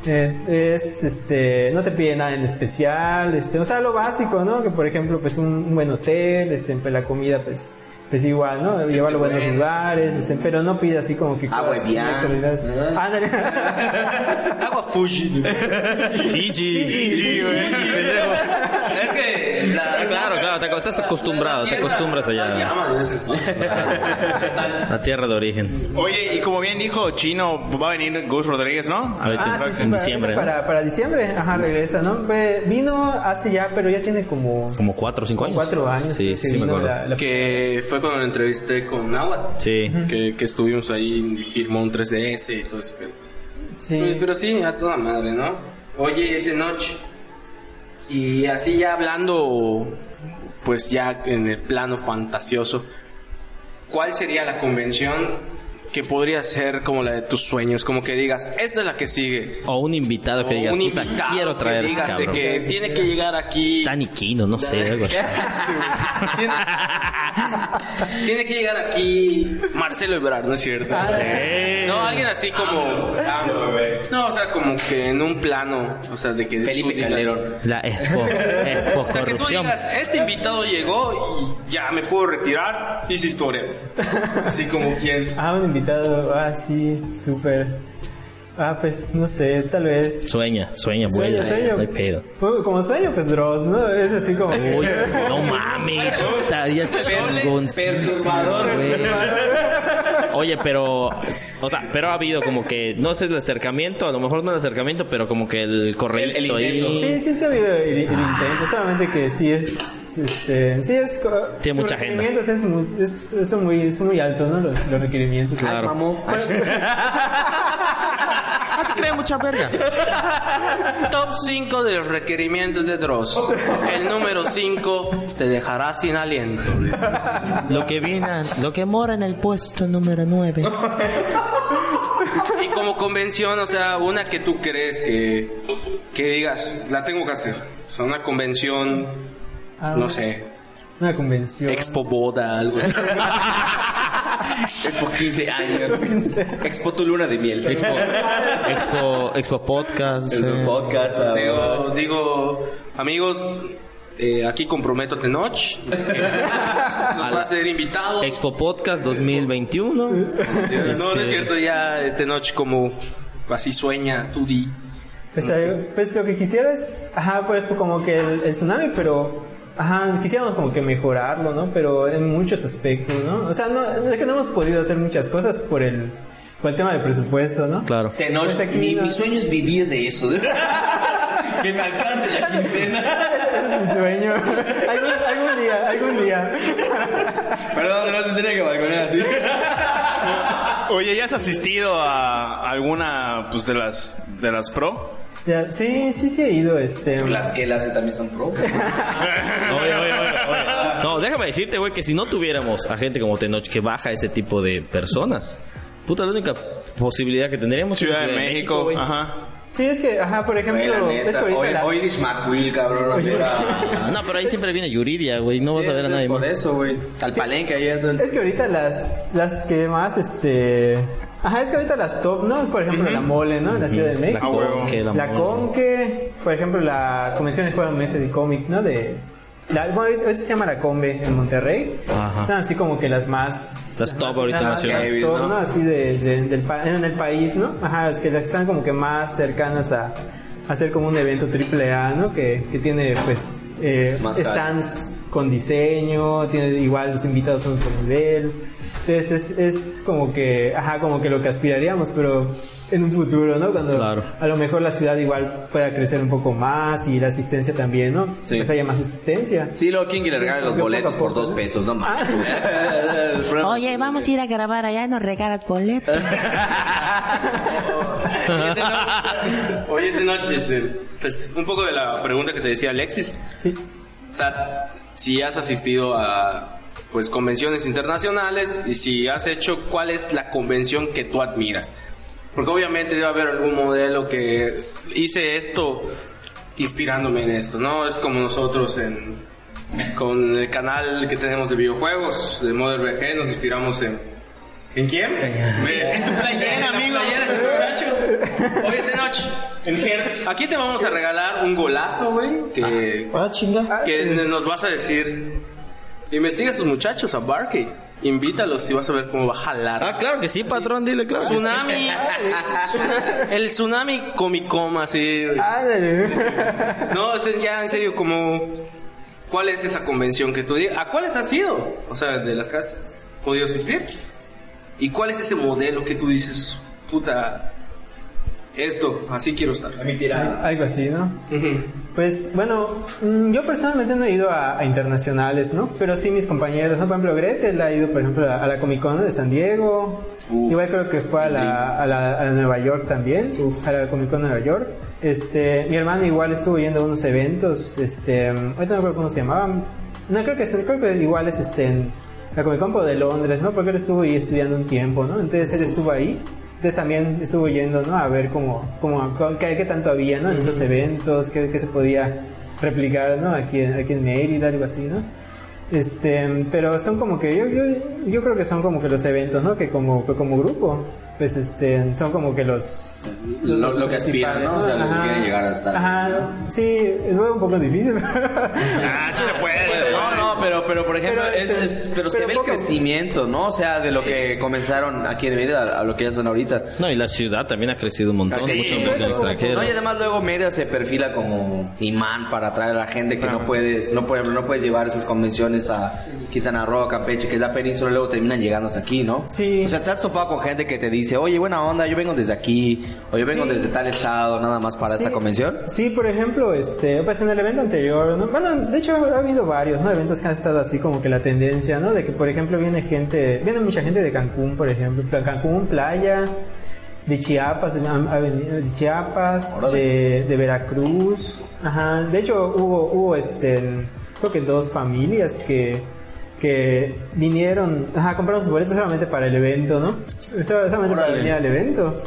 S5: Eh, es, este, no te pide nada en especial, este, o sea, lo básico, ¿no? Que por ejemplo, pues un, un buen hotel, este, pues la comida, pues, pues igual, ¿no? Llevarlo a buenos
S4: bueno.
S5: lugares, este, pero no pide así como que
S3: Agua. Ah.
S5: Ándale.
S4: Agua Fuji.
S2: Fiji.
S7: Sí, güey.
S4: es que la,
S2: Claro, claro, te, estás acostumbrado, te acostumbras allá.
S4: llama.
S2: La tierra de origen.
S7: Oye, y como bien dijo Chino, va a venir Gus Rodríguez, ¿no?
S2: Ahorita
S5: Ah, sí, sí,
S2: en
S5: para-
S2: diciembre, ¿no?
S5: Para, para diciembre, ajá, regresa, ¿no? Vino hace ya, pero ya tiene como
S2: Como cuatro o cinco años.
S5: cuatro años.
S2: Sí, sí, me acuerdo.
S5: la- la-
S4: Que fue cuando lo entrevisté con Nahuatl.
S2: Sí.
S4: Que, que estuvimos ahí y firmó un 3DS y todo eso. Pero,
S5: Sí.
S4: Pues, pero sí, a toda madre, ¿no? Oye, de noche. Y así ya hablando, pues ya en el plano fantasioso, ¿cuál sería la convención que podría ser como la de tus sueños? Como que digas, esta es la que sigue.
S2: O un invitado que
S4: O
S2: digas,
S4: un
S2: puta,
S4: invitado
S2: quiero traer
S4: que digas de
S2: cabrón.
S4: que tiene que llegar aquí.
S2: Dani Quino, no sé, algo así.
S4: tiene, tiene que llegar aquí Marcelo Ebrard, ¿no es cierto? No, alguien así como. No, o sea, como que en un plano, o sea, de que.
S3: Felipe Calderón.
S2: La expo, expo
S4: O sea, que tú digas, este invitado llegó y ya me puedo retirar, hice historia. Así como quien.
S5: Ah, un invitado, ah, sí, súper. Ah, pues no sé, tal vez.
S2: Sueña, sueña, vuela.
S5: Sueño, sueño.
S2: No hay pedo.
S5: Uh, Como sueño, pues Dross, ¿no? Es así como.
S2: Uy, no mames, estaría chingoncísimo, güey. Oye, pero, o sea, pero ha habido como que, no sé el acercamiento, a lo mejor no el acercamiento, pero como que el correíto
S4: El- el intento.
S2: ahí.
S5: Sí, sí, sí ha habido el, el intento, solamente que sí es. Este, sí es.
S2: Tiene mucha agenda.
S5: requerimientos Es muy, es, son, muy, son muy altos, ¿no? Los, los requerimientos.
S2: Claro. Ah, se crea mucha verga.
S4: Top 5 de los requerimientos de Dross. El número 5 te dejará sin aliento.
S2: Lo que viene, lo que mora en el puesto número 9.
S4: Y como convención, o sea, una que tú crees que, que digas, la tengo que hacer. O sea, una convención,
S5: Ah,
S4: no sé,
S5: Una convención.
S4: Expo Boda, algo así.
S3: Expo 15 años. Expo tu luna de miel.
S2: Expo, Expo, Expo Podcast. Eh.
S3: podcast. ah,
S4: Digo, digo amigos, eh, aquí comprometo a Tenoch. eh, a ser invitado.
S2: Expo Podcast 2021.
S4: No, no es
S2: Este,
S4: cierto, ya Tenoch como así sueña, tú di.
S5: Pues, eh, pues lo que quisiera es, ajá, pues como que el, el tsunami, pero, ajá, quisiéramos como que mejorarlo, ¿no? Pero en muchos aspectos, ¿no? O sea, no, es que no hemos podido hacer muchas cosas por el, por el tema del presupuesto, ¿no?
S2: Claro.
S3: Tenoch,
S5: Pues aquí
S3: mi,
S5: no-
S3: mi sueño es vivir de eso. que me alcance la quincena.
S5: Es mi sueño. algún, algún día, algún día.
S3: Perdón, no se tenía que balconear así.
S7: Oye, ¿ya has asistido a alguna pues de las de las pro?
S5: Ya, sí, sí, sí he ido, este...
S3: Las que él hace también son pro.
S2: Oye, oye, oye, oye. No, déjame decirte, güey, que si no tuviéramos a gente como Tenoch que baja ese tipo de personas, puta, la única posibilidad que tendríamos
S7: Ciudad
S2: es
S7: de México,
S2: güey.
S7: ajá.
S5: Sí, es que, ajá, por ejemplo,
S3: Güey,
S5: es la-
S3: Irish McQueen, cabrón.
S5: Oye,
S3: era-
S2: Ah, no, pero ahí siempre viene Yuridia, güey. No vas a ver a nadie
S3: por
S2: más.
S3: eso, güey. Al palenque ayer.
S5: Es que ahorita las, las que más, este... Ajá, es que ahorita las top, ¿no? Por ejemplo, la mole, ¿no? En la Ciudad de
S2: La
S5: México.
S2: La
S5: La
S2: Mole.
S5: Conque, por ejemplo, la convención de juego meses de cómic, ¿no? De... La, bueno, ahorita se llama la Combe en Monterrey.
S2: Ajá.
S5: Están así como que las más...
S2: Las top ahorita nacionales,
S3: ¿no?
S5: ¿no? Así de, de- del, en el país, ¿no? Ajá, es que las que están como que más cercanas a hacer como un evento triple A, ¿no? Que, que tiene, pues, eh,
S3: Más
S5: stands con diseño, tiene igual los invitados son otro nivel. Entonces es, es como que, ajá, como que lo que aspiraríamos, pero en un futuro, ¿no? Cuando
S2: Claro.
S5: a lo mejor la ciudad igual pueda crecer un poco más y la asistencia también, ¿no?
S3: Sí.
S5: Pues haya más asistencia.
S3: Sí, luego quién quiere regalar los
S5: Poco a
S3: boletos por dos pesos, no mames.
S8: Oye, vamos a ir a grabar allá y nos regalas boletos.
S4: Oye, de no- Oye, de noche, este, pues, un poco de la pregunta que te decía Alexis.
S5: Sí.
S4: O sea, si has asistido a pues convenciones internacionales y si has hecho cuál es la convención que tú admiras. Porque obviamente debe haber algún modelo que hice esto inspirándome en esto, ¿no? Es como nosotros en con el canal que tenemos de videojuegos de Modern VG nos inspiramos en ¿En quién? En tu playera, amigo. ese muchacho. Oye, de noche. En Hertz. Aquí te vamos a regalar un golazo, güey. Que,
S2: Ah, chinga.
S4: que nos vas a decir. Investiga a sus muchachos, a Barkey. Invítalos y vas a ver cómo va a jalar.
S2: Ah, claro que sí, patrón, dile, claro. que sí.
S4: Tsunami. el tsunami comicoma.
S5: Ándale.
S4: No, ya en serio, como. ¿Cuál es esa convención que tú digas? ¿A cuáles has ido? O sea, de las que has podido asistir. ¿Y cuál es ese modelo que tú dices, puta, esto, así quiero estar?
S5: Algo así, ¿no? Pues bueno, mm, yo personalmente no he ido a, a internacionales, ¿no? Pero sí mis compañeros, ¿no? Por ejemplo, Gretel ha ido, por ejemplo, a, a la Comic Con de San Diego.
S3: Uf,
S5: Igual creo que fue a la, a la, a la Nueva York también, a la Comic Con de Nueva York. Este, mi hermano igual estuvo yendo a unos eventos, este, ahorita no recuerdo cómo se llamaban. No, creo que, creo que igual es este, en la Comic Con de Londres, ¿no? Porque él estuvo ahí estudiando un tiempo, ¿no? Entonces él estuvo ahí. Entonces también estuvo yendo, ¿no? A ver cómo, cómo qué, qué tanto había, ¿no? En esos eventos, qué, qué se podía replicar, ¿no? Aquí, en- aquí en Mérida, algo así, ¿no? Este, pero son como que, yo, yo, yo creo que son como que los eventos, ¿no? Que como, que como grupo, pues este, son como que los...
S3: Lo- lo que aspiran, ¿no? O sea, lo que quieren llegar a estar.
S5: Ajá, sí, es un poco difícil.
S4: Ah, sí se puede.
S3: No, no, pero, pero por ejemplo,
S5: Pero,
S3: es, es- pero, se
S5: pero
S3: ve el crecimiento, ¿no? O sea, de lo que comenzaron aquí en Mérida a, a lo que ya son ahorita.
S2: No, y la ciudad también ha crecido un montón.
S3: Sí,
S2: mucha inversión extranjera.
S3: No, y además luego Mérida se perfila como imán para atraer a la gente que no puedes, no puedes, no puedes llevar esas convenciones a Quintana Roo, a Campeche, que es la península, y luego terminan llegando hasta aquí, ¿no?
S5: Sí.
S3: O sea, has topado con gente que te dice, oye, buena onda, yo vengo desde aquí, o yo vengo
S5: Sí.
S3: desde tal estado, nada más para esta convención.
S5: Sí, por ejemplo, este, pues en el evento anterior, ¿no? Bueno, de hecho ha habido varios, ¿no? Eventos que han estado así como que la tendencia, ¿no? De que, por ejemplo, viene gente, viene mucha gente de Cancún, por ejemplo, Cancún, playa, de Chiapas, de, de Chiapas, de, de Veracruz, ajá. De hecho, hubo, hubo, este, creo que dos familias que, que vinieron, ajá, compraron sus boletos solamente para el evento, ¿no? Solamente para venir al evento.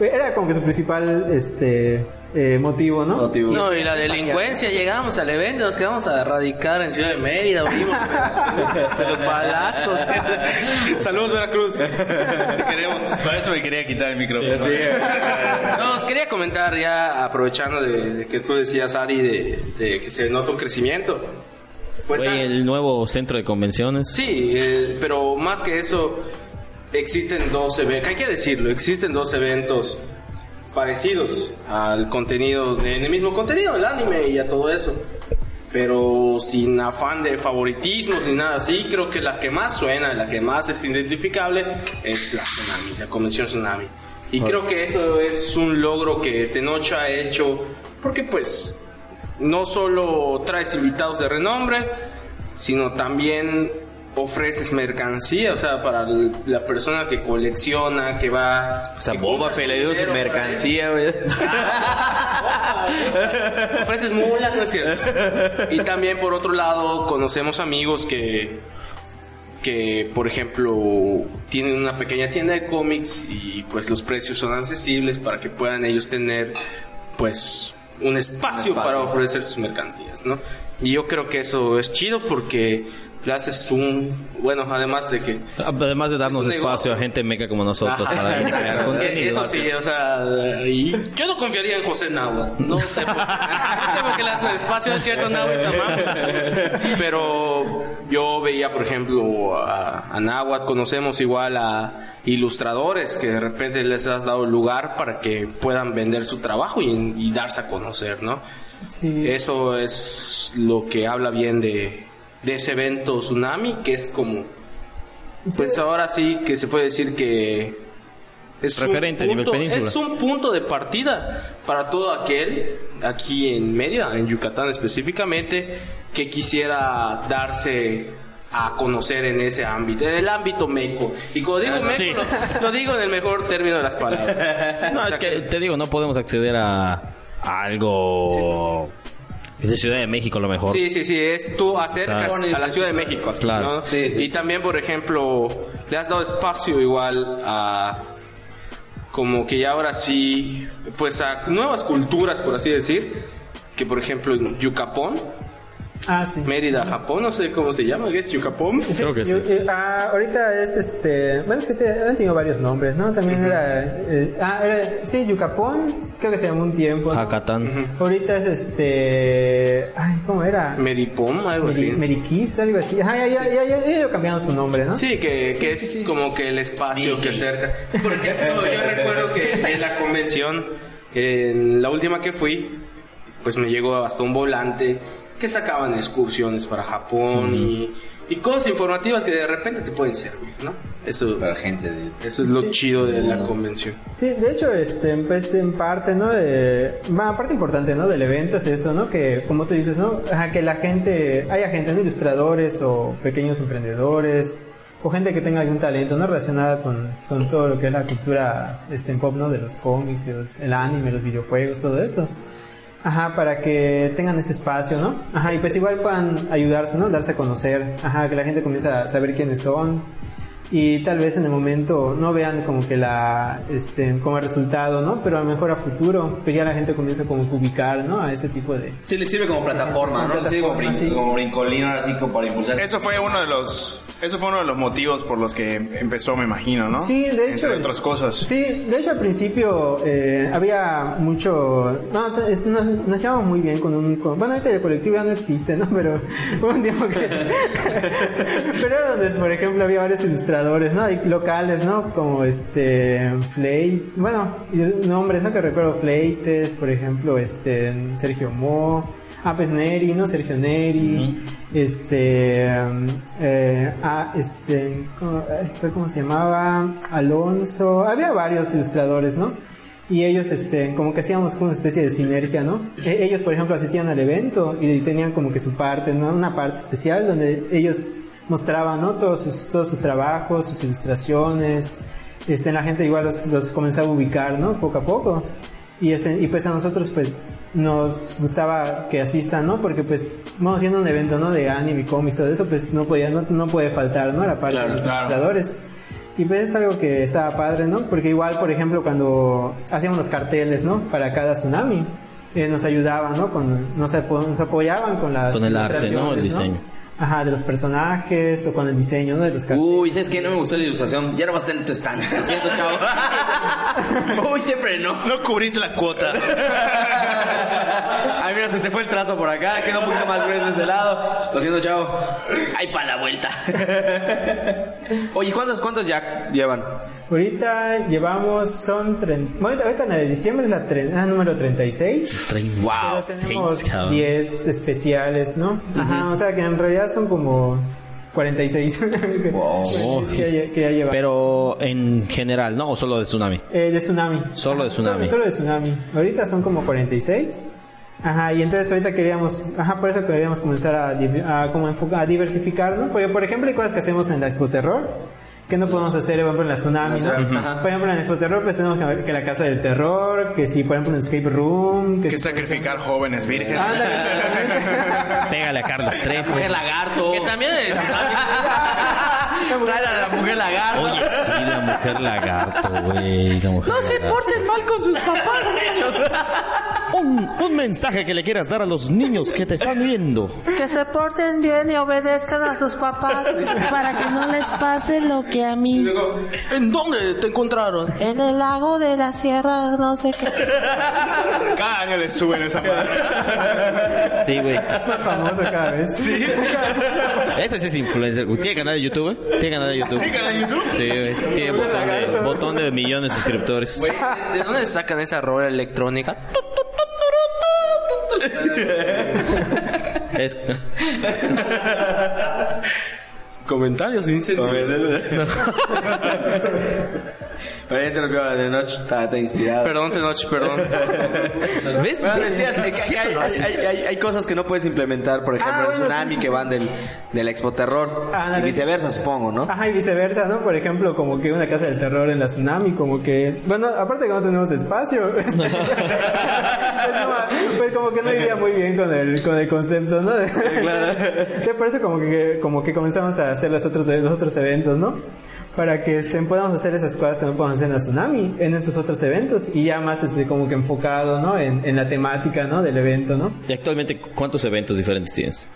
S5: Era como que su principal, este, eh, motivo, ¿no?
S3: Motivo.
S4: No, y la delincuencia, llegamos al evento, nos quedamos a radicar en Ciudad de Mérida, oímos de los balazos. Saludos, Veracruz. Te queremos.
S7: Para eso me quería quitar el micrófono.
S4: No, os quería comentar ya, aprovechando de, de que tú decías, Ari, de, de que se nota un crecimiento. Pues, ah,
S2: el nuevo centro de convenciones.
S4: Sí, eh, pero más que eso, existen dos eventos, hay que decirlo, existen dos eventos parecidos al contenido, en el mismo contenido, el anime y a todo eso. Pero sin afán de favoritismo, sin nada así, creo que la que más suena, la que más es identificable, es la Tsunami, la convención Tsunami. Y creo que eso es un logro que Tenoch ha hecho, porque pues no solo traes invitados de renombre, sino también ofreces mercancía, o sea, para la persona que colecciona, que va...
S3: O sea, Boba Fett le dio su mercancía, güey.
S4: ofreces mulas, no es cierto. Y también por otro lado conocemos amigos que que por ejemplo tienen una pequeña tienda de cómics y pues los precios son accesibles para que puedan ellos tener pues un espacio, para ofrecer sus mercancías, ¿no? Y yo creo que eso es chido porque haces un bueno además de que
S2: además de darnos espacio a gente meca como nosotros para crear contenido
S4: eso sí o sea y yo no confiaría en José Nahua no sé por, no sé por qué le hacen espacio es cierto Nahua pero yo veía por ejemplo a, a conocemos igual a ilustradores que de repente les has dado lugar para que puedan vender su trabajo y, y darse a conocer no sí. eso es lo que habla bien de de ese evento tsunami, que es como, pues ahora sí que se puede decir que
S2: es referente a nivel península.
S4: Es un punto de partida para todo aquel aquí en Mérida, en Yucatán específicamente, que quisiera darse a conocer en ese ámbito, en el ámbito meco. Y cuando digo meco, lo, digo en el mejor término de las palabras.
S2: No, es que te digo, no podemos acceder a, algo es de Ciudad de México lo mejor.
S4: Sí, sí, sí, es tú acercas a la Ciudad de México. Claro. Y también, por ejemplo, le has dado espacio igual a como que ya ahora sí, pues a nuevas culturas, por así decir, que por ejemplo en Yucapón,
S5: Ah, sí.
S4: Mérida, Japón, no sé cómo se llama, ¿es Yucapón?
S2: Creo que sí.
S5: Ah, ahorita es este. Bueno, es que te, han tenido varios nombres, ¿no? También era. Eh, ah, era. Sí, Yucapón, creo que se llamó un tiempo.
S2: ¿no?
S5: Ahorita es este. Ay, ¿cómo era?
S4: Meripom, algo así.
S5: Meriquis, algo así. Ajá, ya, ya, ya, ya, ya cambiando su nombre, ¿no?
S4: Sí, que, que es como que el espacio que cerca. Por ejemplo, yo recuerdo que en la convención, en la última que fui, pues me llegó hasta un volante que sacaban excursiones para Japón y, y, cosas informativas que de repente te pueden servir, ¿no? Eso,
S3: para gente
S4: eso es lo chido de la convención.
S5: Sí, de hecho es pues, en parte, ¿no? De, parte importante, ¿no? Del evento es eso, ¿no? Que como tú dices, ¿no? que la gente, haya gente, ¿no? ilustradores o pequeños emprendedores o gente que tenga algún talento, ¿no? Relacionada con, con todo lo que es la cultura este, pop, ¿no? De los cómics, el anime, los videojuegos, todo eso. Ajá, para que tengan ese espacio, ¿no? Ajá, y pues igual puedan ayudarse, ¿no? Darse a conocer, ajá, que la gente comience a saber quiénes son, y tal vez en el momento no vean como que la este como resultado no pero a lo mejor a futuro pues ya la gente comienza como a ubicar no a ese tipo de
S3: sí le sirve como plataforma no le sirve como, brincolino así como para impulsar
S7: eso fue uno de los eso fue uno de los motivos por los que empezó me imagino no
S5: sí de hecho
S7: entre otras cosas.
S5: Sí de hecho al principio eh, había mucho no nos, nos llevamos muy bien con un bueno ahorita el colectivo ya no existe no pero un tiempo que pero donde por ejemplo había varios ilustradores ¿no? Hay locales, ¿no? Como este, Flay, bueno, nombres, ¿no? Que recuerdo, Fleites, por ejemplo, este, Sergio Mo, ah, pues Neri, ¿no? Sergio Neri, este, eh, ah, este, ¿cómo, se llamaba? Alonso, había varios ilustradores, ¿no? y ellos este como que hacíamos una especie de sinergia no e, ellos por ejemplo asistían al evento y tenían como que su parte ¿no? una parte especial donde ellos mostraba ¿no? todos, sus, todos sus trabajos, sus ilustraciones. Este, la gente igual los, los comenzaba a ubicar ¿no? poco a poco. Y, ese, y pues a nosotros pues nos gustaba que asistan, ¿no? Porque pues vamos haciendo un evento, ¿no? De anime, cómics, todo eso, pues no podía, no, no puede faltar, ¿no? La parte de los ilustradores. Y pues es algo que estaba padre, ¿no? Porque igual, por ejemplo, cuando hacíamos los carteles, ¿no? Para cada tsunami, eh, nos ayudaban, ¿no? Con, nos, nos apoyaban con las
S2: Con el arte, ¿no? El diseño.
S5: Ajá, de los personajes o con el diseño ¿no? de los
S3: carteles. Uy, ¿sabes qué? No me gustó la ilustración. Ya no vas a tener tu stand. Lo siento, chavo. Uy, siempre no.
S7: No cubriste la cuota.
S3: Ay, mira, se te fue el trazo por acá. Queda un poquito más grueso de ese lado. Lo siento, chavo. Ay, para la vuelta. Oye, ¿cuántos, cuántos ya llevan?
S5: Ahorita llevamos, son 30, bueno, ahorita en el diciembre es la ah, número 36.
S3: Wow,
S5: pero tenemos 10 especiales, ¿no? Ajá, o sea que en realidad son como 46
S2: wow. que, ya, lleva. Pero en general, ¿no? ¿O solo de Tsunami?
S5: Eh, de Tsunami.
S2: Solo de Tsunami.
S5: Solo, de Tsunami. Ahorita son como 46. Ajá, y entonces ahorita queríamos, ajá, por eso queríamos comenzar a, a, como a diversificar, ¿no? Porque, por ejemplo, hay cosas que hacemos en la Expo Terror ¿Qué no podemos hacer, por ejemplo, en la tsunami, ¿no? Por ejemplo, en el terror, pues tenemos que ver que la casa del terror, que si, por ejemplo, en escape room.
S7: Que, sacrificar jóvenes vírgenes.
S2: Pégale a Carlos Trejo.
S3: Mujer lagarto.
S4: Que también es.
S3: Trae a la mujer lagarto.
S2: Oye, sí, la mujer lagarto, güey.
S3: No se porten mal con sus papás, niños.
S2: Un, un mensaje que le quieras dar a los niños que te están viendo.
S8: Que se porten bien y obedezcan a sus papás para que no les pase lo que a mí.
S4: ¿En dónde te encontraron?
S8: En el lago de la sierra, no sé qué.
S7: Cada año le suben esa madre.
S2: Sí, güey.
S5: Más famoso cada vez.
S7: Sí.
S2: Este sí es influencer. güey. ¿Tiene canal de YouTube? ¿Tiene canal de YouTube?
S7: ¿Tiene canal de YouTube?
S2: Sí, güey. Tiene botón de, botón de millones de suscriptores.
S4: Güey, ¿de, de dónde sacan esa rola electrónica?
S2: Es...
S4: Comentarios sin
S3: Oye, te lo de noche está, está inspirado.
S4: Perdón, Tenoch, perdón.
S2: ¿Ves?
S3: Bueno, decías que- que hay, hay- hay- hay cosas que no puedes implementar, por ejemplo,
S5: Ah,
S3: el
S5: bueno,
S3: tsunami
S5: sí, sí,
S3: que van del, del Expo Terror.
S5: Ah,
S3: y viceversa, supongo, ¿no?
S5: Ajá, y viceversa, ¿no? Por ejemplo, como que una casa del terror en la tsunami, como que... Bueno, aparte que no tenemos espacio. pues, no, pues como que no iría muy bien con el, con el concepto, ¿no?
S3: Claro.
S5: Eso como que, como que comenzamos a hacer los otros, los otros eventos, ¿no? Para que este, podamos hacer esas cosas que no podemos hacer en la tsunami, en esos otros eventos, y ya más este, como que enfocado, ¿no? En, en la temática, ¿no? Del evento, ¿no?
S2: ¿Y actualmente cuántos eventos diferentes tienes?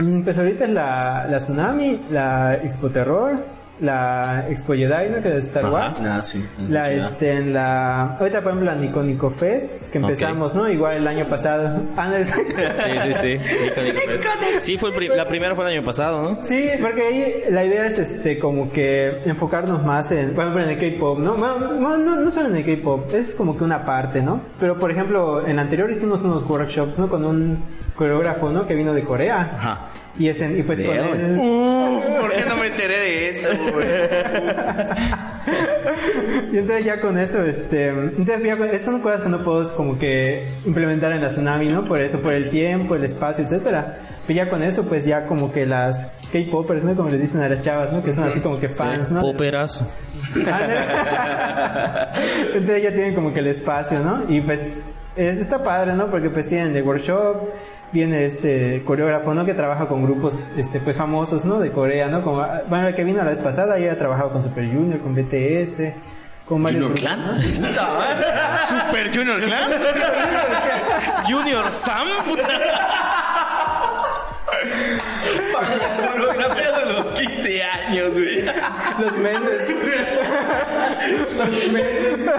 S5: Mm, Pues ahorita es la, la Tsunami, la Expo Terror, la Expo Jedi, ¿no? Que es de Star
S2: Ajá.
S5: Wars.
S3: Ah, sí.
S5: La, este, en la... Ahorita, por ejemplo, la Nico Nico Fest, que empezamos, ¿no? Igual el año pasado. Ah, no,
S2: Sí, sí, sí. Iconic Fest. Sí, fue el pri- la primera fue el año pasado, ¿no?
S5: Sí, porque ahí la idea es este como que enfocarnos más en, por ejemplo, en el K-pop, ¿no? Bueno, no, no, no solo en el K-pop, es como que una parte, ¿no? Pero por ejemplo, en la anterior hicimos unos workshops, ¿no? Con un coreógrafo, ¿no? Que vino de Corea.
S2: Ajá.
S5: Y, es en- y pues con él...
S4: Uf, ¿por qué no me enteré de eso, güey?
S5: y entonces ya con eso, este, entonces ya con- eso son cosas que no puedo como que implementar en la tsunami, ¿no? Por eso, por el tiempo, el espacio, etcétera. Pero ya con eso, pues ya como que las K-popers, ¿no? Como les dicen a las chavas, ¿no? Que son así como que fans, ¿no?
S2: Poperazo.
S5: Entonces ya tienen como que el espacio, ¿no? Y pues es- está padre, ¿no? Porque pues tienen el workshop, viene este coreógrafo, ¿no? Que trabaja con grupos, este, pues famosos, ¿no? De Corea, ¿no? Como, bueno, el que vino la vez pasada, ya ha trabajado con Super Junior, con BTS, con varios
S3: Junior Clan.
S5: ¿no?
S7: Super Junior Clan. Junior Sam.
S3: La coreografía de los 15 años, güey.
S5: Los Méndez. Los Méndez.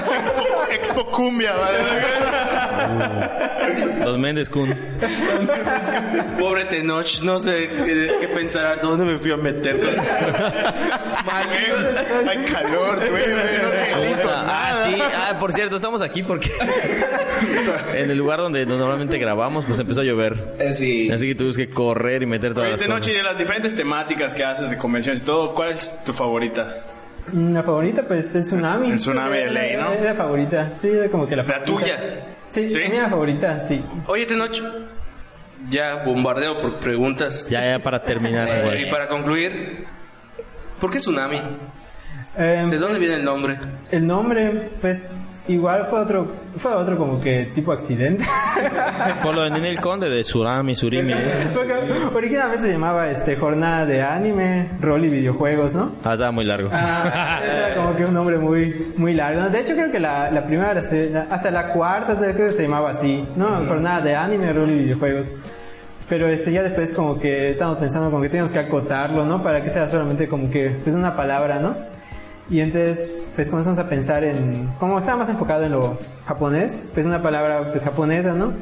S7: Expo Cumbia, ¿vale?
S2: Los Méndez Kun.
S4: Pobre Tenoch, no sé qué, qué pensar, ¿dónde me fui a meter?
S7: Hay calor, güey. güey, No te listo.
S2: Ah, sí. Ah, por cierto, estamos aquí porque en el lugar donde normalmente grabamos, pues empezó a llover.
S3: Eh, sí.
S2: Así que tuvimos que correr y meter todas
S7: Oye,
S2: las
S7: de noche y de las diferentes temáticas que haces de convenciones y todo, ¿cuál es tu favorita?
S5: La favorita, pues, el tsunami.
S7: El tsunami de ley, ¿no?
S5: Era la favorita. Sí, como que la
S7: La
S5: favorita.
S7: tuya.
S5: Sí,
S7: ¿Sí?
S5: la favorita, sí.
S4: Oye, Tenoch, ya bombardeo por preguntas.
S2: Ya, ya para terminar,
S4: Y
S2: güey.
S4: para concluir, ¿por qué Tsunami?
S5: Eh,
S4: ¿De dónde viene el nombre?
S5: El nombre, pues, igual fue otro, fue otro como que tipo accidente.
S2: Por lo de Ninel Conde de Surami, Surimi. ¿eh?
S5: Originalmente se llamaba este jornada de anime, rol y videojuegos, ¿no?
S2: Ah, estaba muy largo.
S5: Ah, era como que un nombre muy muy largo. De hecho creo que la, la primera, hasta la cuarta creo que se llamaba así, ¿no? Jornada de anime, rol y videojuegos. Pero este ya después como que estamos pensando como que tenemos que acotarlo, ¿no? Para que sea solamente como que pues una palabra, ¿no? Y entonces pues comenzamos a pensar en, como estaba más enfocado en lo japonés, pues una palabra pues japonesa, ¿no?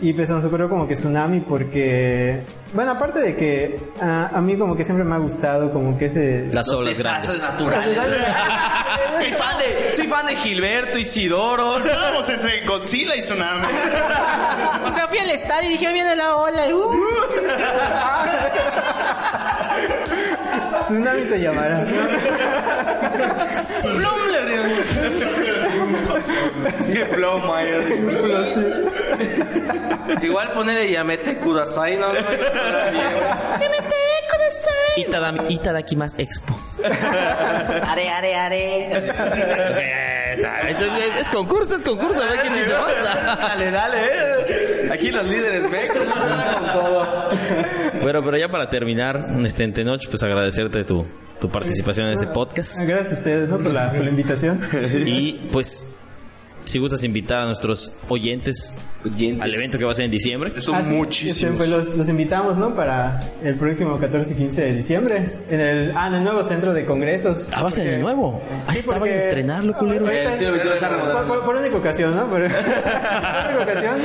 S5: Y pues nos ocurrió como que tsunami porque, bueno, aparte de que a, a mí como que siempre me ha gustado como que ese...
S2: Las olas grandes.
S3: naturales.
S4: Soy fan de, soy fan de Gilberto, Isidoro.
S7: Estábamos entre Godzilla y Tsunami.
S8: O sea, fui al estadio y dije, viene la ola. y, uh.
S5: Tsunami se llamará.
S4: Qué ploma. Igual ponele Yamete Kudasai, no, no, no suena bien, güey.
S2: Itada, Itadakimasu Expo.
S8: Are, are, are.
S2: Entonces, es concurso, es concurso. A ver quién dice más.
S3: Dale, dale, eh. Aquí los líderes con todo.
S2: Bueno, pero ya para terminar, este, en Tenoch, pues agradecerte tu, tu participación en este podcast.
S5: Gracias a ustedes, ¿no? Por la, por la invitación.
S2: Y pues, si gustas invitar a nuestros oyentes, al evento que va a ser en diciembre.
S4: Son
S5: Ah,
S4: muchísimos.
S5: pues los, los invitamos, ¿no? Para el próximo 14 y 15 de diciembre. En el, ah, en el nuevo centro de congresos.
S2: Ah, va a ser en el nuevo. Ah,
S5: Sí,
S2: estaba
S5: porque-
S2: en estrenarlo, culeros.
S5: Ahorita-
S3: El siglo XXI está
S5: por, por, única ocasión, ¿no? Por, por única ocasión.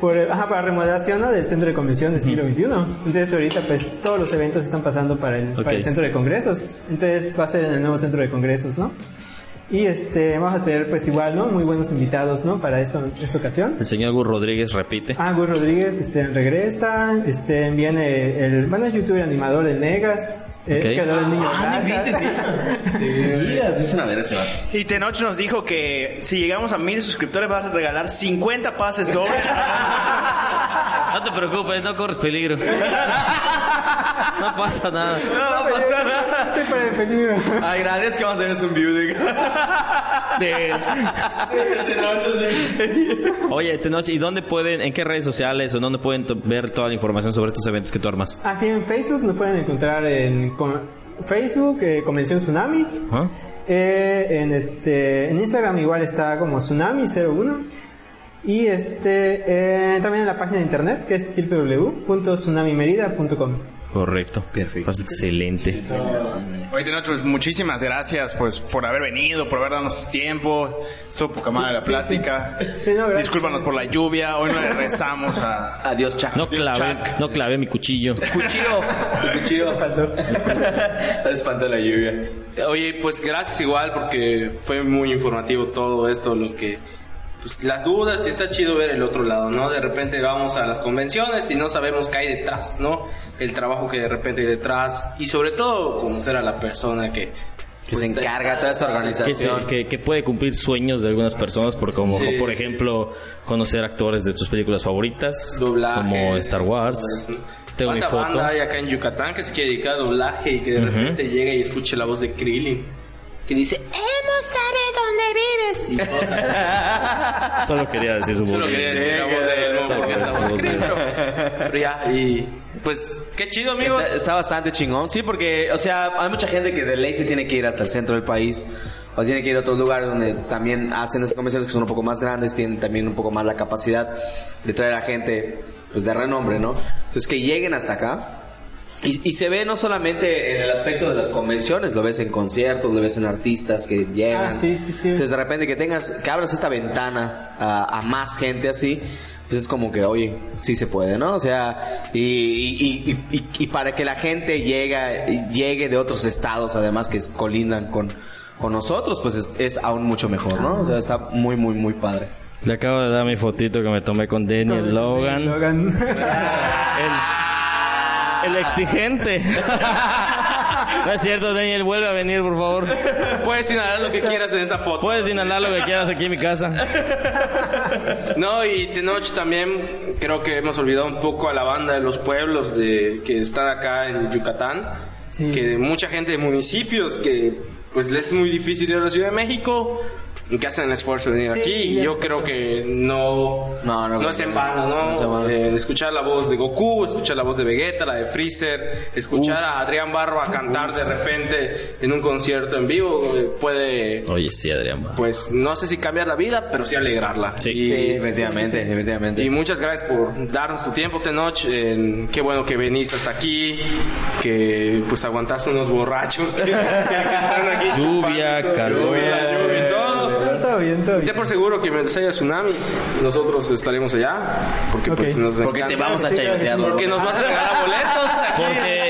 S5: por, ajá, para remodelación ¿no? del centro de convenciones del siglo XXI. Entonces ahorita pues todos los eventos están pasando para el, para el centro de congresos. Entonces va a ser en el nuevo centro de congresos, ¿no? Y este, vamos a tener pues igual, ¿no? Muy buenos invitados, ¿no? Para esta, esta ocasión.
S2: El señor Gus Rodríguez repite.
S5: Ah, Gus Rodríguez este, regresa. Este, viene el, bueno, es youtuber animador de Negas. eh,
S2: Ok.
S5: creador del niño
S7: Ah,
S3: sí.
S7: Y Tenoch nos dijo que si llegamos a mil suscriptores vas a regalar 50 pases dobles.
S2: No te preocupes, no corres peligro. No pasa nada.
S3: No va a pasar nada.
S5: Estoy para.
S3: Agradezco que vamos a tener un viewing.
S2: Oye, Tenoch, ¿y dónde pueden, en qué redes sociales o dónde pueden ver toda la información sobre estos eventos que tú armas?
S5: Así en Facebook nos pueden encontrar en con- Facebook, eh, Convención Tsunami.
S2: ¿Ah?
S5: Eh, en este en Instagram igual está como Tsunami01. Y este eh, también en la página de internet que es www.tsunamimerida.com.
S2: Correcto. Perfecto. excelente.
S7: Oye, pues, muchísimas gracias pues por haber venido, por haber dado tu tiempo. Estuvo poca madre la plática.
S5: Sí, no.
S7: Discúlpanos por la lluvia. Hoy no le rezamos a.
S3: Adiós, Chac.
S2: No clavé, no clavé mi cuchillo.
S3: Cuchillo. Cuchillo.
S5: Faltó.
S3: Espantó la lluvia.
S4: Oye, pues gracias igual porque fue muy informativo todo esto, lo que pues, las dudas y está chido ver el otro lado, ¿no? De repente vamos a las convenciones y no sabemos qué hay detrás, ¿no? El trabajo que de repente hay detrás y sobre todo conocer a la persona que
S3: Que se encarga de toda esa organización.
S2: que, que puede cumplir sueños de algunas personas, por como
S4: Sí.
S2: por ejemplo conocer actores de tus películas favoritas,
S4: doblaje.
S2: como Star Wars. Tengo mi
S4: ¿Cuánta
S2: foto.
S4: banda hay acá en Yucatán que se quiere dedicar a doblaje y que de repente llega y escuche la voz de Krillin? Que dice,
S8: Hemos sabe dónde vives.
S4: y cosas.
S2: Solo quería decir su voz.
S4: Solo quería decir la voz de él, ¿no? Porque es la voz de Pero ya, y pues, qué chido, amigos.
S3: Está, está bastante chingón. Sí, porque, o sea, hay mucha gente que de ley se tiene que ir hasta el centro del país. O tiene que ir a otros lugares donde también hacen esas convenciones que son un poco más grandes, tienen también un poco más la capacidad de traer a gente pues de renombre, ¿no? Entonces que lleguen hasta acá. Y, y se ve no solamente en el aspecto de las convenciones, lo ves en conciertos, lo ves en artistas que llegan.
S5: Ah, sí, sí, sí.
S3: Entonces de repente que tengas, que abras esta ventana a, a más gente así, pues es como que, oye, sí se puede, ¿no? O sea, y, y, y, y- y para que la gente llegue, llegue de otros estados, además que colindan con, con nosotros, pues es, es aún mucho mejor, ¿no? O sea, está muy, muy, muy padre.
S2: Le acabo de dar mi fotito que me tomé con Daniel Logan.
S5: Logan.
S2: El, el exigente. No es cierto, Daniel, vuelve a venir, por favor.
S4: Puedes inhalar lo que quieras en esa foto.
S2: Puedes inhalar lo que quieras aquí en mi casa.
S4: No, y Tenoch también creo que hemos olvidado un poco a la banda de los pueblos de que están acá en Yucatán.
S5: Sí.
S4: Que mucha gente de municipios que pues les es muy difícil ir a la Ciudad de México que hacen el esfuerzo de venir
S5: Sí,
S4: aquí.
S5: y
S4: yo creo que no,
S3: No, no,
S4: es en
S3: no,
S4: vano, ¿no?
S3: no es en vano.
S4: Eh, escuchar la voz de Goku, escuchar la voz de Vegeta, la de Freezer, escuchar a Adrián Barba cantar de repente en un concierto en vivo eh, puede
S2: Oye, sí, Adrián.
S4: pues no sé si cambiar la vida, pero sí alegrarla.
S2: Sí.
S4: Y,
S3: Sí, efectivamente, efectivamente.
S4: y muchas gracias por darnos tu tiempo, Tenoch. Eh, qué bueno que viniste hasta aquí, que pues aguantaste unos borrachos que, que están aquí
S2: Lluvia, calor.
S4: Todo.
S5: bien,
S4: Ya por seguro que mientras haya tsunamis, nosotros estaremos allá, porque pues
S5: Ok.
S4: nos
S3: Porque te vamos a chayotear.
S4: Porque nos vas a regalar boletos aquí.
S2: Porque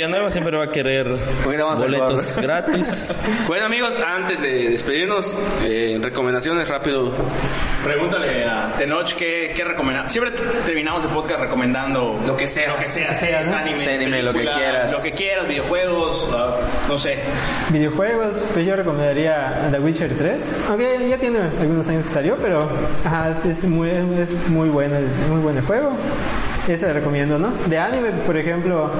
S2: Villanueva siempre va a querer
S3: a
S2: boletos
S3: cobrar.
S2: gratis.
S4: Bueno amigos, antes de despedirnos, eh, recomendaciones rápido.
S7: Pregúntale a Tenoch qué, qué recomendar. Siempre terminamos el podcast recomendando lo que sea, lo que sea, series,
S5: ¿no?
S7: anime,
S3: anime, lo que quieras.
S7: lo que quieras, videojuegos, ah, no sé.
S5: Videojuegos, pues yo recomendaría The Witcher 3. Aunque ya tiene algunos años que salió, pero ajá, es muy, es muy bueno, muy buen el juego. Ese lo recomiendo, ¿no? De anime, por ejemplo,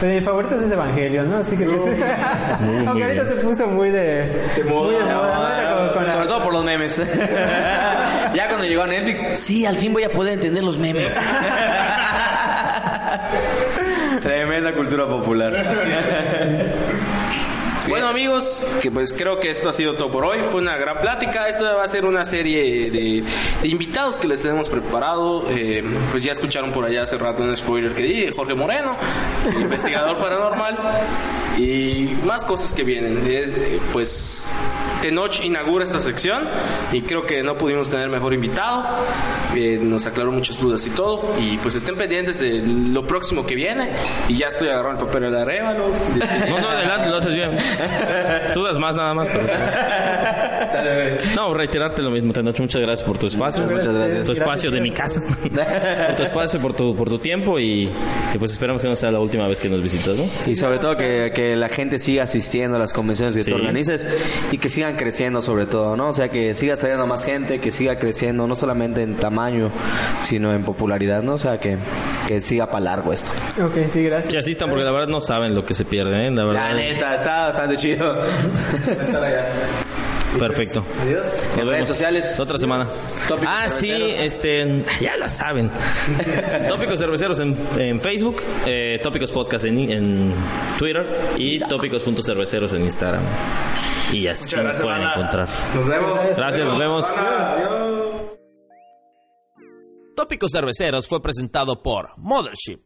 S5: pues mi favorito es Evangelion, ¿no? Así que pues, aunque ahorita se puso muy de, muy de moda, ¿no? La-
S3: Sobre todo por los memes. ya cuando llegó a Netflix, sí, al fin voy a poder entender los memes. Tremenda cultura popular.
S4: Bueno amigos, que pues creo que esto ha sido todo por hoy. Fue una gran plática. Esto va a ser una serie de, de invitados que les tenemos preparado. Eh, pues ya escucharon por allá hace rato un spoiler que di Jorge Moreno, investigador paranormal. Y más cosas que vienen. Eh, pues Tenoch inaugura esta sección y creo que no pudimos tener mejor invitado. Eh, nos aclaró muchas dudas y todo. Y pues estén pendientes de lo próximo que viene. Y ya estoy agarrando el papel de la révalo.
S2: No, no, adelante, lo haces bien. Sudas más nada más. Pero... No, reiterarte lo mismo, Tenoch. Muchas gracias por tu espacio.
S3: Muchas gracias.
S2: Tu espacio de mi casa. por tu espacio, por tu, por tu tiempo y que pues esperamos que no sea la última vez que nos visitas, ¿no?
S3: Y sobre todo que, que la gente siga asistiendo a las convenciones que
S2: Sí.
S3: tú organices y que sigan creciendo sobre todo, ¿no? O sea, que sigas trayendo más gente, que siga creciendo no solamente en tamaño, sino en popularidad, ¿no? O sea, que, que siga para largo esto.
S5: Ok, sí, gracias.
S2: Que asistan porque la verdad no saben lo que se pierde, ¿eh? La verdad.
S3: La neta, está bastante chido.
S4: Estar allá.
S2: Perfecto.
S4: Adiós.
S2: Nos
S3: En redes sociales.
S2: Otra semana.
S3: Tópicos
S2: Ah, sí, este, ya la saben. Tópicos cerveceros en, en Facebook, eh, Tópicos Podcast en, en Twitter y Tópicos.cerveceros en Instagram. Y así
S7: gracias,
S2: pueden encontrar.
S4: Nos vemos.
S2: Gracias, nos vemos.
S1: Tópicos Cerveceros fue presentado por Mothership,